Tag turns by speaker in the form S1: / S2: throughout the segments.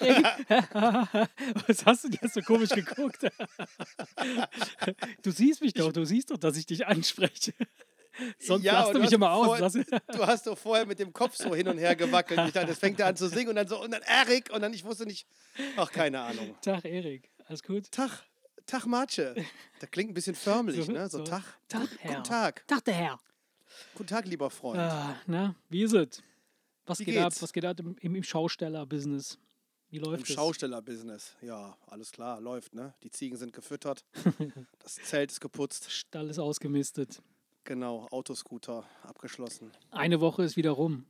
S1: Was hast du jetzt so komisch geguckt? Du siehst mich doch, du siehst doch, dass ich dich anspreche. Sonst
S2: Ja,
S1: lachst du mich immer aus.
S2: vorher- Du hast doch vorher mit dem Kopf so hin und her gewackelt. Ich dachte, jetzt fängt er an zu singen und dann so, und dann Erik und dann, ich wusste nicht, ach, keine Ahnung.
S1: Tag, Erik. Alles gut?
S2: Tag, Tag Matsche. Das klingt ein bisschen förmlich,
S1: So-
S2: ne? So,
S1: so.
S2: Tag.
S1: Tag, Herr.
S2: Guten Tag.
S1: Tag, der Herr.
S2: Guten Tag, lieber Freund.
S1: Ah, na, wie ist es? Was
S2: Wie
S1: geht ab? Was geht ab im, im, im Schausteller-Business? Wie
S2: Im
S1: läuft es?
S2: Schaustellerbusiness. Ja, alles klar, läuft, ne? Die Ziegen sind gefüttert. das Zelt ist geputzt.
S1: Stall ist ausgemistet.
S2: Genau, Autoscooter abgeschlossen.
S1: Eine Woche ist wieder rum.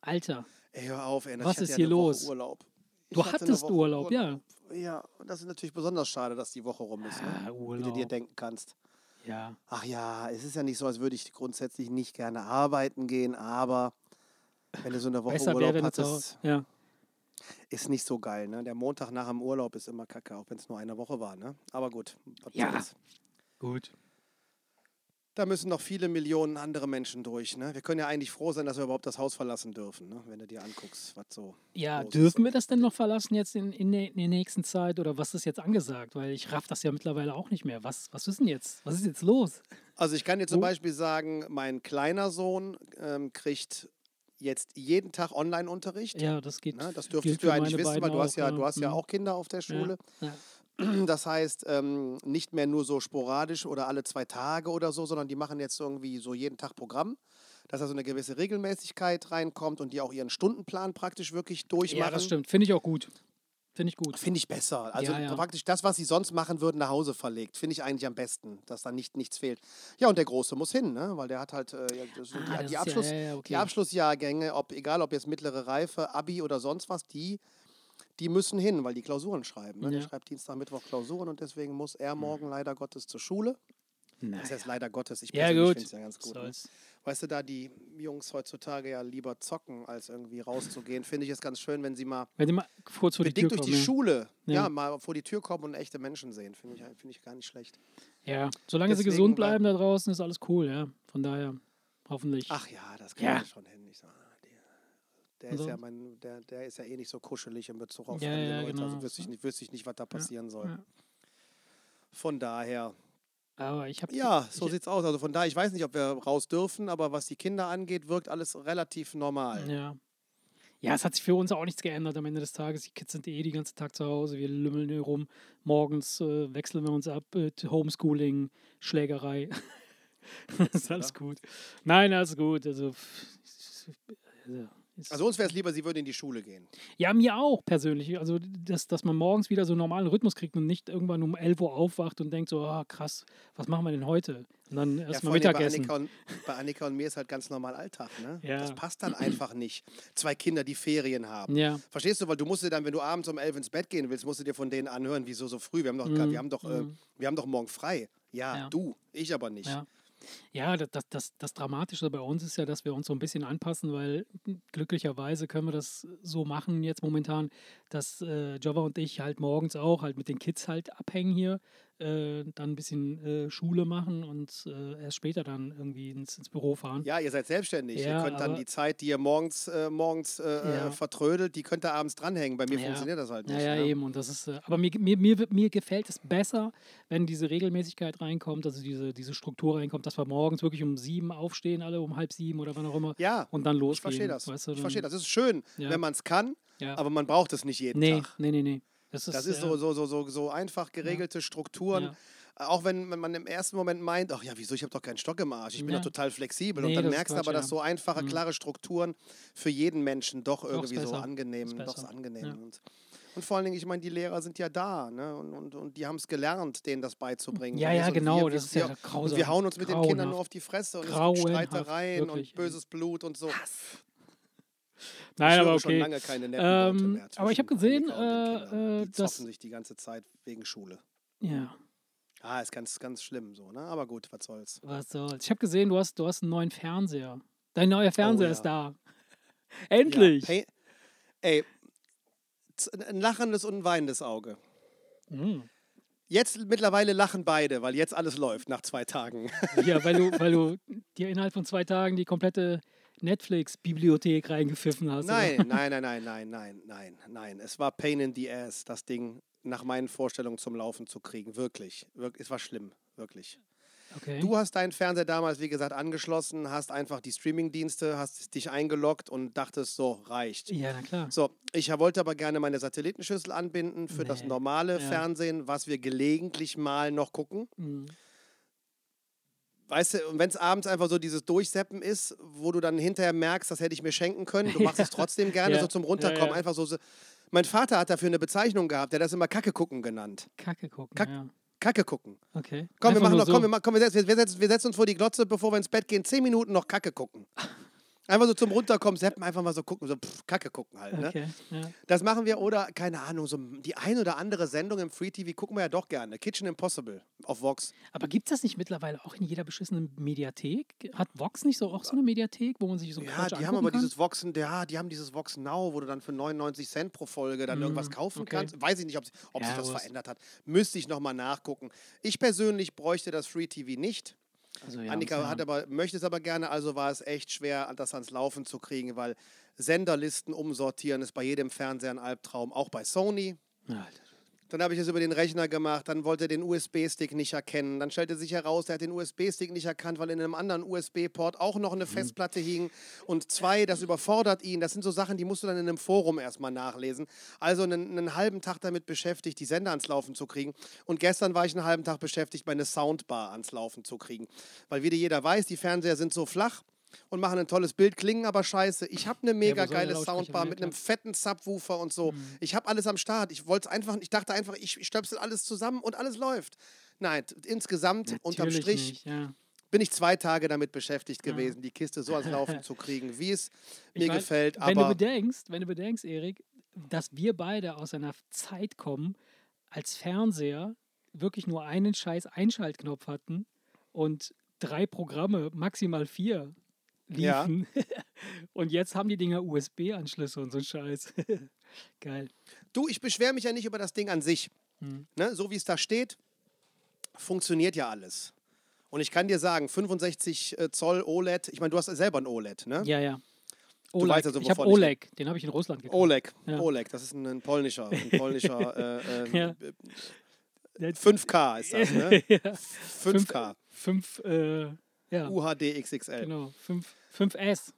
S1: Alter,
S2: Ey, hör auf, ey.
S1: Was ist
S2: ja
S1: hier
S2: Woche
S1: los?
S2: Urlaub. Ich
S1: du hattest
S2: Woche
S1: Urlaub, ja.
S2: Ja, und das ist natürlich besonders schade, dass die Woche rum ist,
S1: Ah,
S2: ne? wie du
S1: Urlaub.
S2: dir denken kannst.
S1: Ja,
S2: Ach ja, es ist ja nicht so, als würde ich grundsätzlich nicht gerne arbeiten gehen, aber wenn du so eine Woche
S1: besser
S2: Urlaub hattest.
S1: Ja,
S2: ist nicht so geil. Ne? Der Montag nach dem Urlaub ist immer kacke, auch wenn es nur eine Woche war. Ne? Aber gut, was
S1: Ja.
S2: soll's.
S1: gut.
S2: da müssen noch viele Millionen andere Menschen durch. Ne? Wir können ja eigentlich froh sein, dass wir überhaupt das Haus verlassen dürfen, ne? wenn du dir anguckst, was so.
S1: Ja,
S2: los ist.
S1: dürfen wir das denn noch verlassen jetzt in, in, der, in der nächsten Zeit oder was ist jetzt angesagt? Weil ich raff das ja mittlerweile auch nicht mehr. Was, was ist denn jetzt? Was ist jetzt los?
S2: Also ich kann dir zum Beispiel sagen, mein kleiner Sohn ähm, kriegt jetzt jeden Tag Online-Unterricht.
S1: Ja, das geht.
S2: Ne? Das dürftest du eigentlich wissen, weil du hast ja,
S1: auch,
S2: du hast ja
S1: Mhm.
S2: auch Kinder auf der Schule.
S1: Ja.
S2: Das heißt, ähm, nicht mehr nur so sporadisch oder alle zwei Tage oder so, sondern die machen jetzt irgendwie so jeden Tag Programm, dass da so eine gewisse Regelmäßigkeit reinkommt und die auch ihren Stundenplan praktisch wirklich durchmachen.
S1: ja, das stimmt. Finde ich auch gut. Finde ich gut.
S2: Finde ich besser. Also
S1: Ja, ja.
S2: praktisch das, was sie sonst machen würden, nach Hause verlegt. Finde ich eigentlich am besten, dass da nicht nichts fehlt. Ja, und der Große muss hin, ne? weil der hat halt äh,
S1: Ah,
S2: die,
S1: ist
S2: die,
S1: ja-
S2: Abschluss,
S1: ja, ja, okay.
S2: die Abschlussjahrgänge, ob, egal ob jetzt mittlere Reife, Abi oder sonst was, die, die müssen hin, weil die Klausuren schreiben. Ne? Der.
S1: Hm.
S2: schreibt Dienstag, Mittwoch Klausuren und deswegen muss er morgen leider Gottes zur Schule. Das heißt leider Gottes, ich
S1: Ja, gut.
S2: finde es ja ganz gut. Ne? Weißt du, da die Jungs heutzutage ja lieber zocken, als irgendwie rauszugehen, finde ich es ganz schön, wenn sie mal
S1: Wenn die mal kurz vor die Tür
S2: durch
S1: kommen.
S2: die
S1: ja.
S2: Schule ja.
S1: Ja.
S2: mal vor die Tür kommen und echte Menschen sehen. Finde ich, finde ich gar nicht schlecht.
S1: Ja, solange sie
S2: Deswegen,
S1: gesund
S2: weil-
S1: bleiben da draußen, ist alles cool, ja. Von daher, hoffentlich.
S2: Ach ja, das kriegen
S1: Ja.
S2: wir schon hin. Ich sag, der, der, ist ja mein, der, der ist ja eh nicht so kuschelig in Bezug auf
S1: Ja, ja,
S2: Leute.
S1: genau.
S2: Also wüsste ich, nicht, wüsste ich nicht, was da passieren soll. Von daher,
S1: Aber ich habe.
S2: ja, so sieht's aus. Also von daher, ich weiß nicht, ob wir raus dürfen, aber was die Kinder angeht, wirkt alles relativ normal.
S1: Ja. Ja, es hat sich für uns auch nichts geändert am Ende des Tages. Die Kids sind eh den ganzen Tag zu Hause. Wir lümmeln hier rum. Morgens äh, wechseln wir uns ab. Äh, Homeschooling, Schlägerei. ist alles gut. Nein, alles gut. Also, also, ist-
S2: Also uns wäre es lieber, sie würden in die Schule gehen.
S1: Ja, mir auch persönlich. Also, dass, dass man morgens wieder so einen normalen Rhythmus kriegt und nicht irgendwann um 11 Uhr aufwacht und denkt so, ah, krass, was machen wir denn heute? Und dann
S2: Ja,
S1: erstmal
S2: vor allem bei
S1: Mittagessen.
S2: Annika, und, bei Annika und mir ist halt ganz normal Alltag. Ne?
S1: Ja.
S2: Das passt dann einfach nicht. Zwei Kinder, die Ferien haben.
S1: Ja,
S2: Verstehst du? Weil du musst dir dann, wenn du abends um elf ins Bett gehen willst, musst du dir von denen anhören, wieso so früh? Wir haben doch, wir haben doch, äh, wir haben doch morgen frei. Ja,
S1: Ja.
S2: du, ich aber nicht.
S1: Ja. Das, das, das Dramatische bei uns ist ja, dass wir uns so ein bisschen anpassen, weil glücklicherweise können wir das so machen jetzt momentan, dass äh, Java und ich halt morgens auch halt mit den Kids halt abhängen hier, äh, dann ein bisschen äh, Schule machen und äh, erst später dann irgendwie ins, ins Büro fahren.
S2: Ja, ihr seid selbstständig.
S1: Ja,
S2: ihr könnt dann die Zeit, die ihr morgens, äh, morgens äh,
S1: Ja.
S2: äh, vertrödelt, die könnt ihr abends dranhängen. Bei mir
S1: Ja.
S2: funktioniert das halt nicht.
S1: Ja, ja,
S2: ne?
S1: eben. Und das ist, aber mir, mir, mir, mir gefällt es besser, wenn diese Regelmäßigkeit reinkommt, also diese, diese Struktur reinkommt, dass wir morgens wirklich um sieben aufstehen, alle um halb sieben oder wann auch immer.
S2: Ja,
S1: Und dann losgehen.
S2: ich verstehe das.
S1: Weißt du,
S2: ich verstehe das. Es ist schön,
S1: Ja.
S2: wenn man es kann,
S1: Ja.
S2: aber man braucht es nicht jeden
S1: nee,
S2: Tag.
S1: nee, nee, nee. Das ist,
S2: Das ist
S1: ja,
S2: so, so, so, so, so einfach geregelte Strukturen.
S1: Ja.
S2: Auch wenn, man im ersten Moment meint, ach ja, wieso, ich habe doch keinen Stock im Arsch, ich bin
S1: Ja.
S2: doch total flexibel.
S1: Nee,
S2: und dann merkst du aber,
S1: ja.
S2: dass so einfache,
S1: Mhm.
S2: klare Strukturen für jeden Menschen doch irgendwie so angenehm, doch angenehm
S1: Ja.
S2: sind. Und vor allen Dingen, ich meine, die Lehrer sind ja da ne? und, und, und die haben es gelernt, denen das beizubringen.
S1: Ja, ja, genau,
S2: wir- wir-
S1: das ist ja grausam.
S2: Und wir hauen uns mit den Kindern nur
S1: Grauenhaft.
S2: auf die Fresse und es
S1: Grauenhaft,
S2: gibt Streitereien
S1: wirklich.
S2: und böses Blut und so.
S1: Nein, aber
S2: höre schon
S1: okay.
S2: lange keine netten
S1: Ähm,
S2: mehr
S1: aber ich habe gesehen, äh, äh,
S2: die
S1: dass.
S2: sich die ganze Zeit wegen Schule.
S1: Ja,
S2: Ah, ist ganz, ganz schlimm so, ne? Aber gut, was soll's.
S1: was soll's. Ich habe gesehen, du hast, du hast einen neuen Fernseher. Dein neuer Fernseher
S2: Oh, ja.
S1: ist da. Endlich!
S2: Ja, ey, ein lachendes und ein weinendes Auge.
S1: Mm.
S2: Jetzt mittlerweile lachen beide, weil jetzt alles läuft nach zwei Tagen.
S1: Ja, weil du, weil du dir innerhalb von zwei Tagen die komplette Netflix-Bibliothek reingepfiffen hast.
S2: Nein, nein, nein, nein, nein, nein, nein, nein. Es war Pain in the Ass, das Ding nach meinen Vorstellungen zum Laufen zu kriegen. Wirklich. wirklich es war schlimm, wirklich.
S1: Okay.
S2: Du hast deinen Fernseher damals, wie gesagt, angeschlossen, hast einfach die Streamingdienste, hast dich eingeloggt und dachtest, so, reicht.
S1: ja, na klar.
S2: So, ich wollte aber gerne meine Satellitenschüssel anbinden für das
S1: Nee.
S2: normale
S1: Ja.
S2: Fernsehen, was wir gelegentlich mal noch gucken.
S1: Mhm.
S2: Weißt du, und wenn es abends einfach so dieses Durchseppen ist, wo du dann hinterher merkst, das hätte ich mir schenken können, du machst es trotzdem gerne
S1: Ja.
S2: so zum Runterkommen,
S1: Ja,
S2: einfach so. so. Mein Vater hat dafür eine Bezeichnung gehabt, der hat das immer Kacke gucken genannt.
S1: Kacke gucken.
S2: Kack-
S1: ja.
S2: Kacke gucken.
S1: Okay.
S2: Komm, wir
S1: Einfach
S2: machen
S1: nur
S2: noch,
S1: so.
S2: komm, wir, machen, komm wir, setzen, wir, setzen, wir setzen uns vor die Glotze, bevor wir ins Bett gehen, zehn Minuten noch Kacke gucken. Einfach so zum Runterkommen, seppen, einfach mal so gucken, so pff, Kacke gucken halt. Ne?
S1: Okay. Ja.
S2: Das machen wir oder, keine Ahnung, so die ein oder andere Sendung im Free TV gucken wir ja doch gerne. Kitchen Impossible auf Vox.
S1: Aber gibt es das nicht mittlerweile auch in jeder beschissenen Mediathek? Hat Vox nicht so auch so eine Mediathek, wo man sich so
S2: Ja,
S1: Quatsch
S2: die haben aber
S1: kann?
S2: dieses Vox, ja, die haben dieses Vox Now, wo du dann für 99 Cent pro Folge dann irgendwas
S1: Mm,
S2: kaufen
S1: okay.
S2: kannst. Weiß ich nicht, ob, ob
S1: Ja,
S2: sich das verändert hat. Müsste ich nochmal nachgucken. Ich persönlich bräuchte das Free TV nicht.
S1: Also, ja,
S2: Annika
S1: ja.
S2: hat aber, möchte es aber gerne, also war es echt schwer, das ans Laufen zu kriegen, weil Senderlisten umsortieren ist bei jedem Fernseher ein Albtraum, auch bei Sony.
S1: Alter.
S2: Dann habe ich es über den Rechner gemacht, dann wollte er den USB-Stick nicht erkennen. Dann stellte sich heraus, er hat den USB-Stick nicht erkannt, weil in einem anderen USB-Port auch noch eine Festplatte hing. Und zwei, das überfordert ihn. Das sind so Sachen, die musst du dann in einem Forum erstmal nachlesen. Also einen, einen halben Tag damit beschäftigt, die Sender ans Laufen zu kriegen. Und gestern war ich einen halben Tag beschäftigt, meine Soundbar ans Laufen zu kriegen. Weil wie dir jeder weiß, die Fernseher sind so flach und machen ein tolles Bild, klingen aber scheiße. Ich habe eine mega
S1: der
S2: geile Soundbar mit
S1: Ja,
S2: einem fetten Subwoofer und so. Ich habe alles am Start. Ich wollte einfach, ich dachte einfach, ich stöpsel alles zusammen und alles läuft. Nein, insgesamt unterm
S1: Natürlich
S2: Strich
S1: Nicht, ja.
S2: bin ich zwei Tage damit beschäftigt gewesen, die Kiste so ans Laufen zu kriegen, wie es mir
S1: mein,
S2: gefällt.
S1: Wenn du
S2: Aber
S1: bedenkst, wenn du bedenkst, Erik, dass wir beide aus einer Zeit kommen, als Fernseher wirklich nur einen scheiß Einschaltknopf hatten und drei Programme, maximal vier,
S2: Ja.
S1: liefen. und jetzt haben die Dinger USB-Anschlüsse und so ein Scheiß. Geil.
S2: du, ich beschwere mich ja nicht über das Ding an sich.
S1: Hm.
S2: Ne? So wie es da steht, funktioniert ja alles. Und ich kann dir sagen, 65 äh, Zoll OLED, ich meine, du hast selber ein OLED, ne?
S1: Ja, ja.
S2: Du
S1: Oleg.
S2: weißt also,
S1: ich habe. Oleg, den habe ich in Russland gekauft.
S2: Oleg,
S1: Ja.
S2: Oleg, das ist ein, ein polnischer, ein polnischer äh, äh,
S1: Ja. Der-
S2: 5K ist das, ne?
S1: ja.
S2: 5K,
S1: Fünf, äh, ja,
S2: UHD XXL.
S1: genau. Fünf, 5S.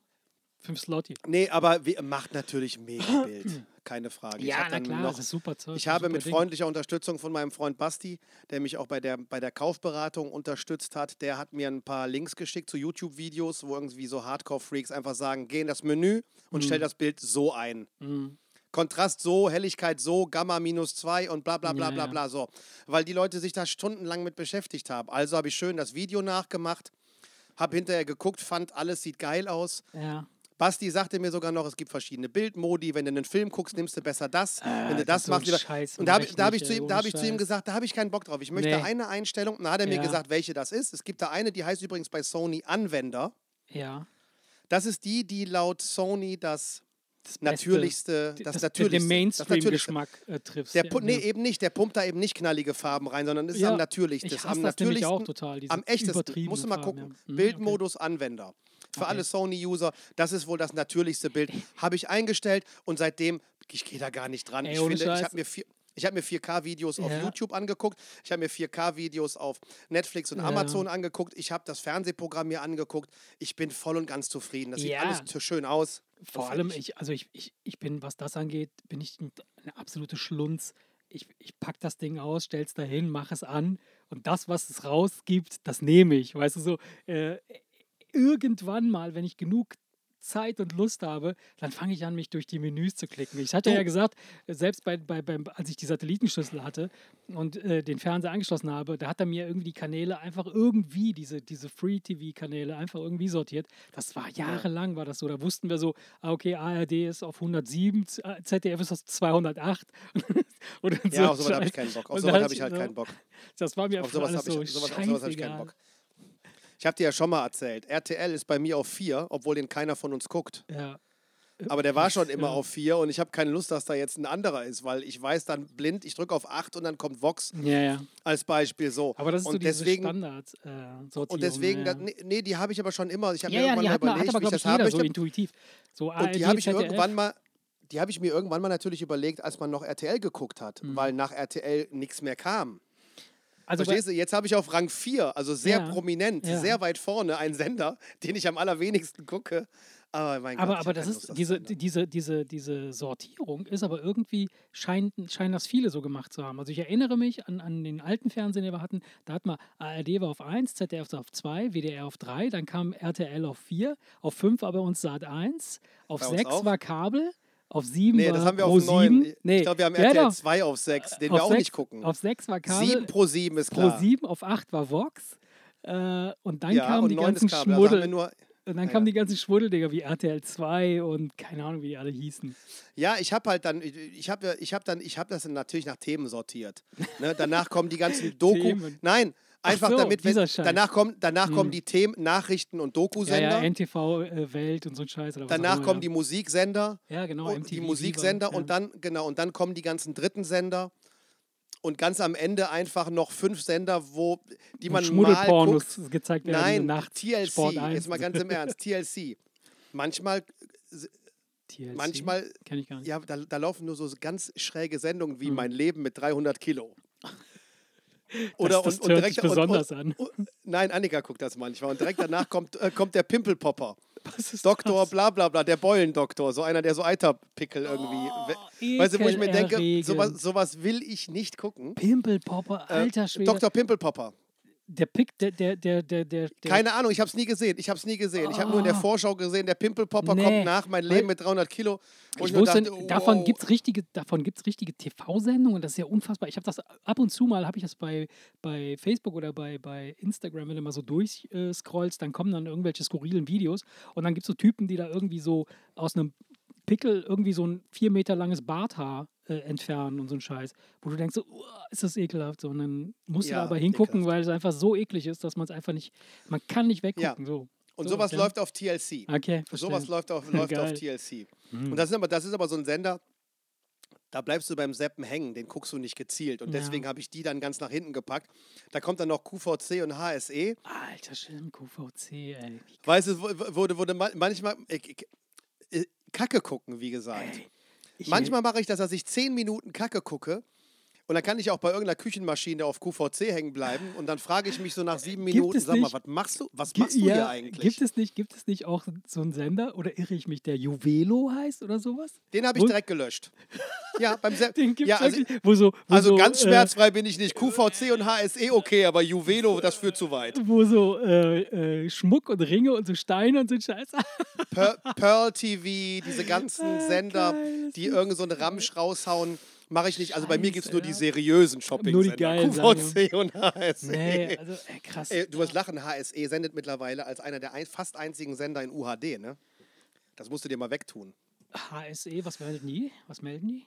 S1: Fünf Slotty.
S2: Nee, aber wie, macht natürlich mega Bild, keine Frage. ich
S1: Ja,
S2: hab
S1: na
S2: dann
S1: klar,
S2: noch,
S1: das ist super Zeug.
S2: ich habe mit
S1: Ding.
S2: freundlicher Unterstützung von meinem Freund Basti, der mich auch bei der, bei der Kaufberatung unterstützt hat, der hat mir ein paar Links geschickt zu YouTube-Videos, wo irgendwie so Hardcore-Freaks einfach sagen, geh in das Menü und stell das Bild so ein.
S1: Mhm.
S2: Kontrast so, Helligkeit so, Gamma minus 2 und bla bla bla
S1: Ja,
S2: bla bla so. Weil die Leute sich da stundenlang mit beschäftigt haben. Also habe ich schön das Video nachgemacht, habe hinterher geguckt, fand alles sieht geil aus.
S1: Ja.
S2: Basti sagte mir sogar noch, es gibt verschiedene Bildmodi. Wenn du einen Film guckst, nimmst du besser das. Wenn du
S1: das
S2: das
S1: so
S2: machst, lieber.
S1: Scheiß
S2: Und da habe ich, hab ich, zu ihm, da hab ich zu ihm gesagt, da habe ich keinen Bock drauf. Ich möchte
S1: Nee.
S2: eine Einstellung. Da hat er mir
S1: Ja.
S2: gesagt, welche das ist. Es gibt da eine, die heißt übrigens bei Sony Anwender.
S1: Ja.
S2: Das ist die, die laut Sony das
S1: Das
S2: natürlichste,
S1: Beste,
S2: das,
S1: das,
S2: natürlichste,
S1: den. Mainstream-Geschmack äh, triffst.
S2: Der
S1: ja,
S2: pu- nee,
S1: ja.
S2: eben nicht. Der pumpt da eben nicht knallige Farben rein, sondern ist
S1: Ja,
S2: am natürlichsten.
S1: Ich
S2: am
S1: das nämlich auch
S2: natürlichsten,
S1: total.
S2: Am echtesten. Musst du mal
S1: Farben,
S2: gucken.
S1: Mhm,
S2: Bildmodus Anwender. Für
S1: Okay.
S2: alle Sony-User, das ist wohl das natürlichste Bild. Habe ich eingestellt und seitdem, ich gehe da gar nicht dran.
S1: Ey,
S2: ich finde, ich habe mir vier, ich habe mir 4K-Videos auf
S1: Ja.
S2: YouTube angeguckt. Ich habe mir 4K-Videos auf Netflix und
S1: Ja.
S2: Amazon angeguckt. Ich habe das Fernsehprogramm mir angeguckt. Ich bin voll und ganz zufrieden. Das sieht
S1: Ja.
S2: alles so schön aus.
S1: Vor allem, ich, also ich, ich, ich bin, was das angeht, bin ich ein- eine absolute Schlunz. Ich, ich pack das Ding aus, stell's dahin, mach es an und das, was es rausgibt, das nehme ich. Weißt du so, äh, irgendwann mal, wenn ich genug Zeit und Lust habe, dann fange ich an, mich durch die Menüs zu klicken. Ich hatte ja gesagt, äh, selbst bei, bei, beim, als ich die Satellitenschüssel hatte und äh, den Fernseher angeschlossen habe, da hat er mir irgendwie die Kanäle einfach irgendwie, diese, diese Free-TV-Kanäle einfach irgendwie sortiert. Das war jahrelang, war das so. Da wussten wir so, ah, okay, ARD ist auf 107, Z- äh, ZDF ist auf 208. und
S2: Ja,
S1: so
S2: auf sowas habe ich keinen Bock. Auf sowas habe ich halt
S1: so-
S2: keinen Bock.
S1: Das war mir
S2: Auf sowas habe
S1: so
S2: ich, sowas, auf sowas hab ich keinen. Bock. Ich habe dir ja schon mal erzählt, RTL ist bei mir auf 4, obwohl den keiner von uns guckt.
S1: Ja.
S2: Aber der war schon immer
S1: Ja.
S2: auf 4 und ich habe keine Lust, dass da jetzt ein anderer ist, weil ich weiß dann blind, ich drücke auf 8 und dann kommt Vox
S1: Ja, ja.
S2: als Beispiel so.
S1: Aber das ist so
S2: und
S1: diese
S2: deswegen,
S1: Standard äh, Sortierung,
S2: und deswegen,
S1: ja,
S2: nee, nee, die habe ich aber schon immer. Ich habe
S1: ja,
S2: mir
S1: ja,
S2: irgendwann
S1: hat, man, hat
S2: überlegt,
S1: aber,
S2: wie ich das haben
S1: so intuitiv. So
S2: Und die habe ich irgendwann mal, die habe ich mir irgendwann mal natürlich überlegt, als man noch RTL geguckt hat,
S1: Mhm.
S2: weil nach RTL nichts mehr kam.
S1: Also
S2: Verstehst du? Jetzt habe ich auf Rang 4, also sehr
S1: Ja,
S2: prominent,
S1: ja.
S2: sehr weit vorne, einen Sender, den ich am allerwenigsten gucke. Aber mein
S1: Aber,
S2: Gott,
S1: aber
S2: hab
S1: das ist diese, diese, diese, diese Sortierung ist aber irgendwie, scheint, scheinen das viele so gemacht zu haben. Also ich erinnere mich an, an den alten Fernsehen, den wir hatten, da hat man ARD war auf 1, ZDF auf 2, WDR auf 3, dann kam RTL auf 4, auf 5 war bei uns Sat 1, auf
S2: Bei uns
S1: 6
S2: auch?
S1: war Kabel, auf 7
S2: Nee, das haben wir
S1: Pro
S2: auf 9.
S1: 7. Nee,
S2: Ich glaube, wir haben
S1: ja,
S2: RTL
S1: doch.
S2: 2 auf 6, den
S1: auf
S2: wir auch
S1: 6,
S2: nicht gucken.
S1: Auf 6 war Kabel,
S2: 7 pro 7 ist
S1: Pro
S2: klar.
S1: 7, auf 8 war Vox. Äh, und dann
S2: ja,
S1: kamen die
S2: 9
S1: ganzen
S2: Kabel. Also
S1: Schmuddel.
S2: nur,
S1: Und dann
S2: Ja,
S1: kamen
S2: ja.
S1: die ganzen Schmuddeldinger wie RTL 2 und keine Ahnung, wie die alle hießen.
S2: Ja, ich habe halt dann, ich- habe ich hab dann, ich habe das dann natürlich nach Themen sortiert. Ne? Danach kommen die ganzen Doku.
S1: Themen.
S2: Nein, einfach
S1: so,
S2: damit, wenn,
S1: Scheiß.
S2: danach kommen, danach kommen
S1: Hm.
S2: die Themen, Nachrichten und
S1: Ja,
S2: Dokusender.
S1: ja, NTV äh, Welt und so ein Scheiß. Oder was
S2: danach kommen
S1: ja.
S2: die Musiksender,
S1: Ja, genau,
S2: und
S1: MTV.
S2: die
S1: Viva,
S2: Musiksender
S1: ja.
S2: und dann genau und dann kommen die ganzen dritten Sender und ganz am Ende einfach noch fünf Sender, wo die
S1: Und
S2: man mal
S1: Schmuddelpornos
S2: guckt.
S1: gezeigt werden.
S2: Nein,
S1: nachts,
S2: TLC.
S1: Sport 1.
S2: Jetzt mal ganz im Ernst, TLC. Manchmal,
S1: TLC?
S2: manchmal
S1: Kenn ich gar nicht.
S2: Ja, da, da laufen nur so ganz schräge Sendungen wie
S1: Hm.
S2: Mein Leben mit 300 Kilo.
S1: Das, das hört sich besonders
S2: und,
S1: an.
S2: und, und, Nein, Annika guckt das manchmal. Und direkt danach kommt, äh, kommt der Pimpelpopper.
S1: Was ist
S2: Doktor,
S1: das?
S2: bla bla bla, der Beulendoktor. So einer, der so Eiterpickel irgendwie. we- weißt du, wo ich mir denke, sowas, sowas will ich nicht gucken.
S1: Pimpelpopper,
S2: Äh,
S1: alter Schwede.
S2: Dr. Pimpelpopper.
S1: Der Pick, der, der, der, der, der,
S2: Keine Ahnung, ich habe es nie gesehen. Ich habe es nie gesehen. Ich habe nur in der
S1: Ah.
S2: Vorschau gesehen, der Pimpelpopper
S1: Nee,
S2: kommt nach, mein Leben mit 300 Kilo.
S1: Ich wusste,
S2: dachte,
S1: davon
S2: wow.
S1: gibt es richtige, davon gibt's richtige TV-Sendungen. Das ist ja unfassbar. Ich habe das ab und zu mal, habe ich das bei, bei Facebook oder bei, bei Instagram, wenn du mal so durchscrollst, dann kommen dann irgendwelche skurrilen Videos und dann gibt es so Typen, die da irgendwie so aus einem Pickel irgendwie so ein vier Meter langes Barthaar äh, entfernen und so ein Scheiß, wo du denkst, so, "Uah, ist das ekelhaft. So, und dann musst du
S2: Ja,
S1: da aber hingucken,
S2: ekelhaft.
S1: weil es einfach so eklig ist, dass man es einfach nicht, man kann nicht weggucken. So.
S2: Und
S1: so,
S2: sowas
S1: ja.
S2: läuft auf TLC.
S1: Okay,
S2: Sowas
S1: verstehe.
S2: läuft auf, läuft auf. TLC.
S1: Mhm.
S2: Und das ist, aber, das ist aber so ein Sender, da bleibst du beim Seppen hängen, den guckst du nicht gezielt. Und
S1: Ja.
S2: deswegen habe ich die dann ganz nach hinten gepackt. Da kommt dann noch QVC und HSE.
S1: Alter, schlimm, QVC, ey.
S2: Weißt du, wurde, wurde ma- manchmal ich, ich, äh, Kacke gucken, wie gesagt.
S1: Ey,
S2: Manchmal mache ich das, dass ich zehn Minuten Kacke gucke. Und dann kann ich auch bei irgendeiner Küchenmaschine auf QVC hängen bleiben. Und dann frage ich mich so nach sieben
S1: Gibt
S2: Minuten, sag mal, was machst du? Was machst du hier eigentlich?
S1: Gibt es nicht, gibt es nicht auch so einen Sender oder irre ich mich, der Juvelo heißt oder sowas?
S2: Den habe ich direkt gelöscht. Ja, beim Se
S1: Den gibt's
S2: ja, also,
S1: wirklich, wo so, wo
S2: Also
S1: so,
S2: ganz
S1: äh,
S2: schmerzfrei bin ich nicht. QVC und HSE okay, aber Juvelo, das führt zu weit.
S1: wo so äh, äh, Schmuck und Ringe und so Steine und so ein Scheiß.
S2: Pearl TV, diese ganzen
S1: Ah,
S2: Sender,
S1: geil,
S2: die irgend so einen Ramsch raushauen, mache ich nicht. Also bei mir gibt es nur die seriösen shopping
S1: Nur die geilen
S2: QVC und HSE.
S1: nee, also ey, krass.
S2: Ey, du wirst lachen, HSE sendet mittlerweile als einer der ein, fast einzigen Sender in UHD, ne? Das musst du dir mal wegtun.
S1: HSE, was melden die? Was melden die?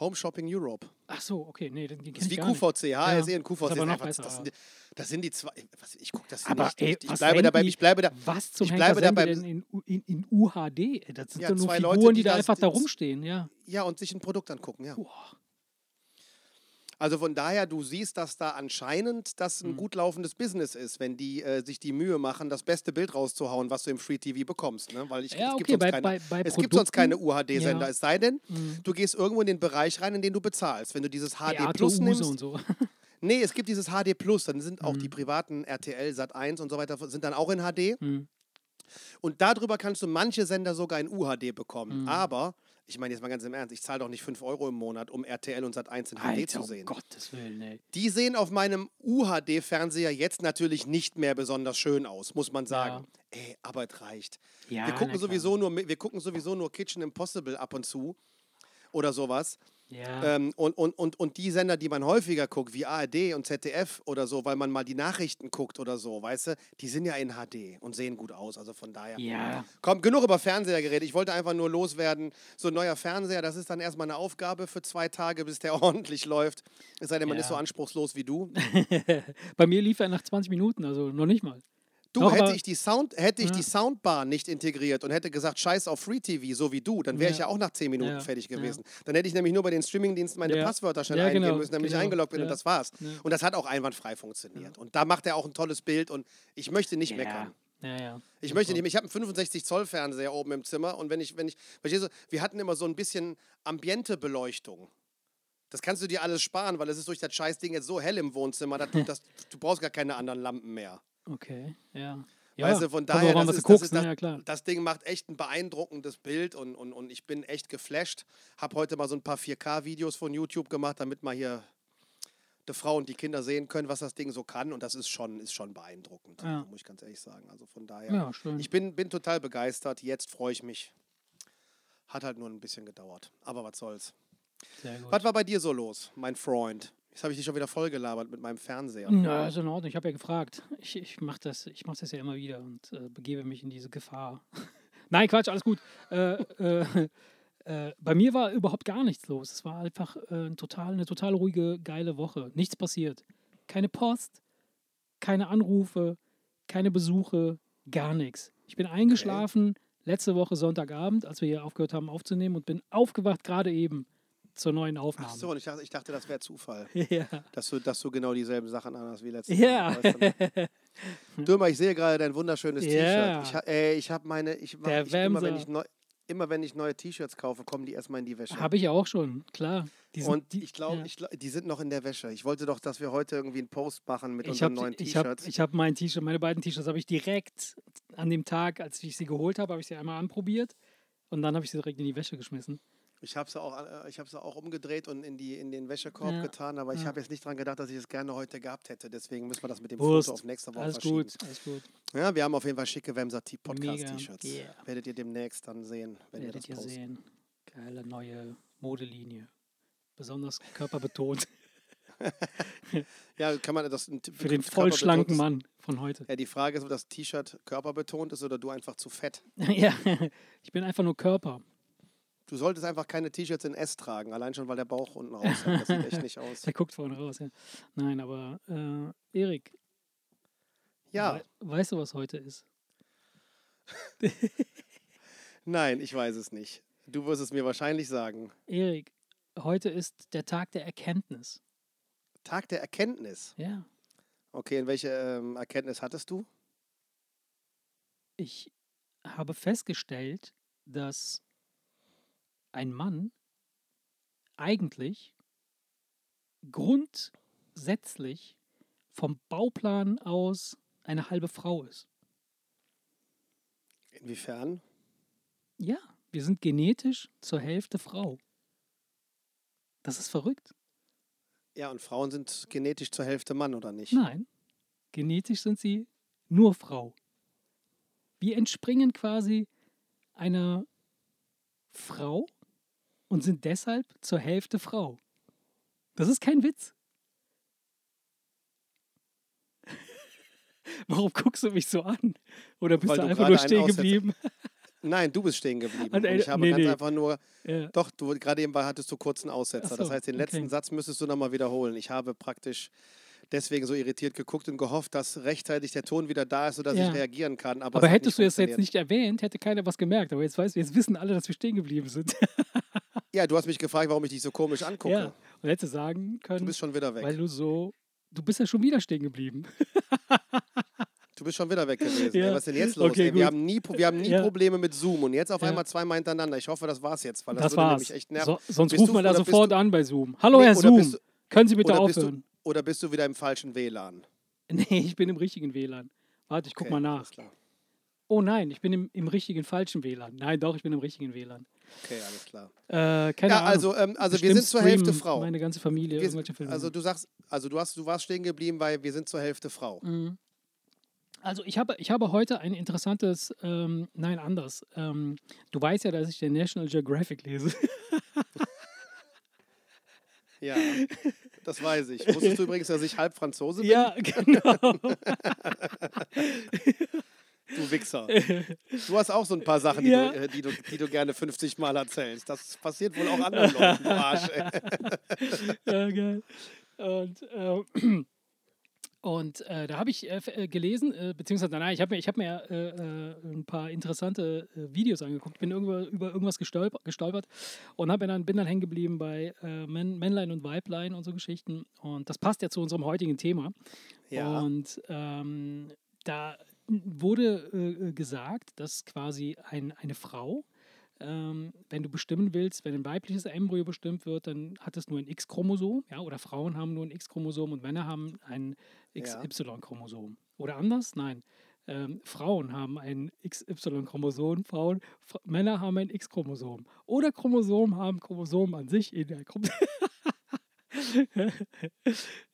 S2: Home Shopping Europe.
S1: Ach so, okay, nee, den, den
S2: Das
S1: kenn
S2: ist
S1: ich
S2: wie
S1: gar nicht.
S2: QVC, HSE
S1: Ja,
S2: und QVC
S1: ist
S2: einfach,
S1: besser,
S2: das, sind, das sind die zwei. Was, ich gucke das
S1: Aber
S2: nicht.
S1: ey,
S2: ich, ich bleibe dabei, ich bleibe da.
S1: Was zum
S2: ich bleibe
S1: denn in, in, in UHD? Das sind
S2: Ja,
S1: doch nur
S2: zwei
S1: Figuren,
S2: Leute,
S1: die,
S2: die
S1: da
S2: das-
S1: einfach da
S2: das-
S1: rumstehen, ja.
S2: Ja, und sich ein Produkt angucken, ja.
S1: Boah.
S2: Also von daher, du siehst, dass da anscheinend das ein
S1: Mhm.
S2: gut laufendes Business ist, wenn die äh, sich die Mühe machen, das beste Bild rauszuhauen, was du im Free TV bekommst. Ne? Weil ich,
S1: Ja,
S2: es gibt
S1: okay,
S2: sonst
S1: bei,
S2: keine,
S1: bei, bei
S2: es gibt sonst keine UHD-Sender,
S1: Ja.
S2: es sei denn,
S1: Mhm.
S2: du gehst irgendwo in den Bereich rein, in den du bezahlst. Wenn du dieses HD Plus nimmst,
S1: und so.
S2: nee, es gibt dieses HD Plus, dann sind auch
S1: Mhm.
S2: die privaten RTL, Sat1 und so weiter, sind dann auch in HD.
S1: Mhm.
S2: Und darüber kannst du manche Sender sogar in UHD bekommen.
S1: Mhm.
S2: Aber, ich meine jetzt mal ganz im Ernst, ich zahle doch nicht 5 Euro im Monat, um RTL und Sat1 in HD zu
S1: um
S2: sehen.
S1: Gottes Willen, ey.
S2: Die sehen auf meinem UHD-Fernseher jetzt natürlich nicht mehr besonders schön aus, muss man sagen. Ey, aber es reicht.
S1: Ja,
S2: wir, gucken sowieso nur, wir gucken sowieso nur Kitchen Impossible ab und zu oder sowas.
S1: Ja.
S2: Ähm, und, und, und, und die Sender, die man häufiger guckt, wie ARD und ZDF oder so, weil man mal die Nachrichten guckt oder so, weißt du, die sind ja in HD und sehen gut aus. Also von daher.
S1: ja.
S2: Komm, genug über Fernseher geredet. Ich wollte einfach nur loswerden. So ein neuer Fernseher, das ist dann erstmal eine Aufgabe für zwei Tage, bis der ordentlich läuft. Es sei denn, man ist so
S1: Ja.
S2: anspruchslos wie du.
S1: Bei mir lief er nach 20 Minuten, also noch nicht mal.
S2: Du,
S1: Doch,
S2: hätte ich, die Sound, hätte ich
S1: Ja.
S2: die Soundbar nicht integriert und hätte gesagt, scheiß auf Free TV, so wie du, dann wäre ich
S1: Ja.
S2: ja auch nach 10 Minuten
S1: Ja,
S2: fertig
S1: ja.
S2: gewesen. Dann hätte ich nämlich nur bei den Streamingdiensten meine
S1: Ja.
S2: Passwörter schnell
S1: Ja,
S2: eingeben
S1: genau,
S2: müssen, damit ich
S1: genau,
S2: eingeloggt bin und
S1: ja.
S2: das war's.
S1: Ja.
S2: Und das hat auch einwandfrei funktioniert. Und da macht er auch ein tolles Bild und ich möchte nicht meckern.
S1: Ja, ja.
S2: Ich möchte nicht, mehr- ich habe einen 65 Zoll Fernseher oben im Zimmer und wenn ich, wenn ich, verstehst du, wir hatten immer so ein bisschen Ambiente-Beleuchtung. Das kannst du dir alles sparen, weil es ist durch das Scheißding jetzt so hell im Wohnzimmer, dass, du- das, du brauchst gar keine anderen Lampen mehr.
S1: Okay, ja.
S2: Weißt du, von daher, das ist, das, ist
S1: ne?
S2: das,
S1: ja
S2: das Ding macht echt ein beeindruckendes Bild und, und, und ich bin echt geflasht. Hab heute mal so ein paar 4K-Videos von YouTube gemacht, damit mal hier die Frau und die Kinder sehen können, was das Ding so kann und das ist schon, ist schon beeindruckend,
S1: Ja.
S2: muss ich ganz ehrlich sagen. Also von daher,
S1: Ja,
S2: ich bin, bin total begeistert. Jetzt freue ich mich. Hat halt nur ein bisschen gedauert, aber was soll's.
S1: Sehr gut.
S2: Was war bei dir so los, mein Freund? Jetzt habe ich dich schon wieder vollgelabert mit meinem Fernseher.
S1: Na, ist in Ordnung. Ich habe ja gefragt. Ich, ich mache das, ich mach das ja immer wieder und äh, begebe mich in diese Gefahr. Nein, Quatsch, alles gut. Äh, äh, äh, bei mir war überhaupt gar nichts los. Es war einfach äh, ein total, eine total ruhige, geile Woche. Nichts passiert. Keine Post, keine Anrufe, keine Besuche, gar nichts. Ich bin eingeschlafen letzte Woche Sonntagabend, als wir hier aufgehört haben aufzunehmen und bin aufgewacht gerade eben zur neuen
S2: Ach
S1: Aufnahme.
S2: so, und ich dachte, ich dachte das wäre Zufall.
S1: Ja.
S2: Dass du, dass du genau dieselben Sachen anhast wie letztes
S1: Ja.
S2: Mal. Weißt du? Dürmer, ich sehe gerade dein wunderschönes
S1: Ja.
S2: T-Shirt. Ich, ey, ich habe meine, ich,
S1: Der
S2: ich immer, wenn ich neu, immer wenn ich neue T-Shirts kaufe, kommen die erstmal in die Wäsche.
S1: Habe ich auch schon, klar. Die sind-
S2: und
S1: die,
S2: ich glaube,
S1: ja.
S2: die sind noch in der Wäsche. Ich wollte doch, dass wir heute irgendwie einen Post machen mit
S1: ich
S2: unseren
S1: habe
S2: neuen
S1: hab,
S2: T-Shirts.
S1: ich hab mein T-Shirt, meine beiden T-Shirts habe ich direkt an dem Tag, als ich sie geholt habe, habe ich sie einmal anprobiert und dann habe ich sie direkt in die Wäsche geschmissen.
S2: Ich habe sie auch, äh, ich habe sie auch umgedreht und in, die, in den Wäschekorb
S1: Ja,
S2: getan, aber ich
S1: ja.
S2: habe jetzt nicht dran gedacht, dass ich es gerne heute gehabt hätte. Deswegen müssen wir das mit dem
S1: Wurst.
S2: Foto auf nächste Woche
S1: Alles gut, alles gut.
S2: Ja, wir haben auf jeden Fall schicke Wemser
S1: Mega,
S2: Podcast-T-Shirts.
S1: yeah.
S2: Werdet ihr demnächst dann sehen, wenn das
S1: Werdet ihr
S2: posten.
S1: sehen. Geile neue Modelinie. Besonders körperbetont.
S2: Ja, kann man das
S1: Für den vollschlanken Mann von heute.
S2: Ja, die Frage ist, ob das T-Shirt körperbetont ist oder du einfach zu fett.
S1: ja, ich bin einfach nur Körper.
S2: Du solltest einfach keine T-Shirts in S tragen, allein schon, weil der Bauch unten raus hat. Das sieht echt nicht aus.
S1: Der guckt vorne raus, ja. Nein, aber äh, Erik,
S2: Ja,
S1: wei- weißt du, was heute ist?
S2: nein, ich weiß es nicht. Du wirst es mir wahrscheinlich sagen.
S1: Erik, heute ist der Tag der Erkenntnis.
S2: Tag der Erkenntnis.
S1: Ja.
S2: Okay, und welche ähm, Erkenntnis hattest du?
S1: Ich habe festgestellt, dass ein Mann eigentlich grundsätzlich vom Bauplan aus eine halbe Frau ist.
S2: Inwiefern?
S1: Ja, wir sind genetisch zur Hälfte Frau. Das ist verrückt.
S2: Ja, und Frauen sind genetisch zur Hälfte Mann, oder nicht?
S1: Nein, genetisch sind sie nur Frau. Wir entspringen quasi einer Frau und sind deshalb zur Hälfte Frau. Das ist kein Witz. Warum guckst du mich so an? Oder bist
S2: Weil
S1: du einfach nur stehen geblieben?
S2: Nein, du bist stehen geblieben.
S1: Und,
S2: ich habe
S1: nee,
S2: ganz
S1: nee.
S2: einfach nur,
S1: Ja.
S2: doch, du gerade eben war- hattest du kurz einen Aussetzer.
S1: Ach
S2: das
S1: so,
S2: heißt, den letzten
S1: okay.
S2: Satz müsstest du nochmal wiederholen. Ich habe praktisch deswegen so irritiert geguckt und gehofft, dass rechtzeitig der Ton wieder da ist, sodass
S1: Ja.
S2: ich reagieren kann. Aber,
S1: Aber hättest du es jetzt nicht erwähnt, hätte keiner was gemerkt. Aber jetzt weißt du, jetzt wissen alle, dass wir stehen geblieben sind.
S2: Ja, du hast mich gefragt, warum ich dich so komisch angucke.
S1: Ja. Und hätte sagen können,
S2: Du bist schon wieder weg.
S1: weil du so, du bist ja schon wieder stehen geblieben.
S2: Du bist schon wieder weg gewesen.
S1: Ja.
S2: Ey, was ist denn jetzt los?
S1: Okay,
S2: ey? Wir haben nie, wir haben nie
S1: Ja.
S2: Probleme mit Zoom und jetzt auf einmal zweimal hintereinander. Ich hoffe, das war's jetzt, weil das,
S1: Das
S2: würde
S1: war's.
S2: nämlich echt nerven.
S1: So, sonst
S2: Bist
S1: ruft man da sofort an bei Zoom. Hallo,
S2: Nee,
S1: Herr Zoom.
S2: du-
S1: Können Sie bitte
S2: oder, bist du,
S1: aufhören?
S2: oder bist du wieder im falschen WLAN?
S1: Nee, ich bin im richtigen WLAN. Warte, ich guck
S2: Okay,
S1: mal nach.
S2: klar.
S1: Oh nein, ich bin im, im richtigen falschen WLAN. Nein, doch, ich bin im richtigen WLAN.
S2: Okay, alles klar.
S1: Äh, keine
S2: Ja,
S1: Ahnung.
S2: also, ähm, also wir sind zur Hälfte Frau.
S1: Meine ganze Familie
S2: Wir,
S1: irgendwelche Filme.
S2: also du sagst, also du hast, du warst stehen geblieben, weil wir sind zur Hälfte Frau.
S1: Mhm. Also ich habe, ich habe heute ein interessantes, ähm, nein, anders. Ähm, du weißt ja, dass ich den National Geographic lese.
S2: Ja, das weiß ich. Wusstest du übrigens, dass ich halb Franzose bin?
S1: ja, genau.
S2: Du Wichser. Du hast auch so ein paar Sachen, die,
S1: Ja.
S2: du, äh, die, du, die du gerne 50 Mal erzählst. Das passiert wohl auch anderen Leuten, du Arsch. Ey.
S1: ja, geil. Und ähm, Und äh, da habe ich äh, äh, gelesen, äh, beziehungsweise nein, ich habe mir, ich hab mir äh, äh, ein paar interessante Videos angeguckt, bin irgendwo, über irgendwas gestolpert, gestolpert und hab dann, bin dann hängen geblieben bei Män Männlein und Weiblein und so Geschichten. Und das passt ja zu unserem heutigen Thema. Ja. Und ähm, da wurde gesagt, dass quasi ein, eine Frau, ähm, wenn du bestimmen willst, wenn ein weibliches Embryo bestimmt wird, dann hat es nur ein X-Chromosom, ja, oder Frauen haben nur ein X-Chromosom und Männer haben ein XY-Chromosom. Oder anders? Nein. Ähm, Frauen haben ein XY-Chromosom, Frauen, Männer haben ein X-Chromosom. Oder Chromosomen haben Chromosomen an sich in der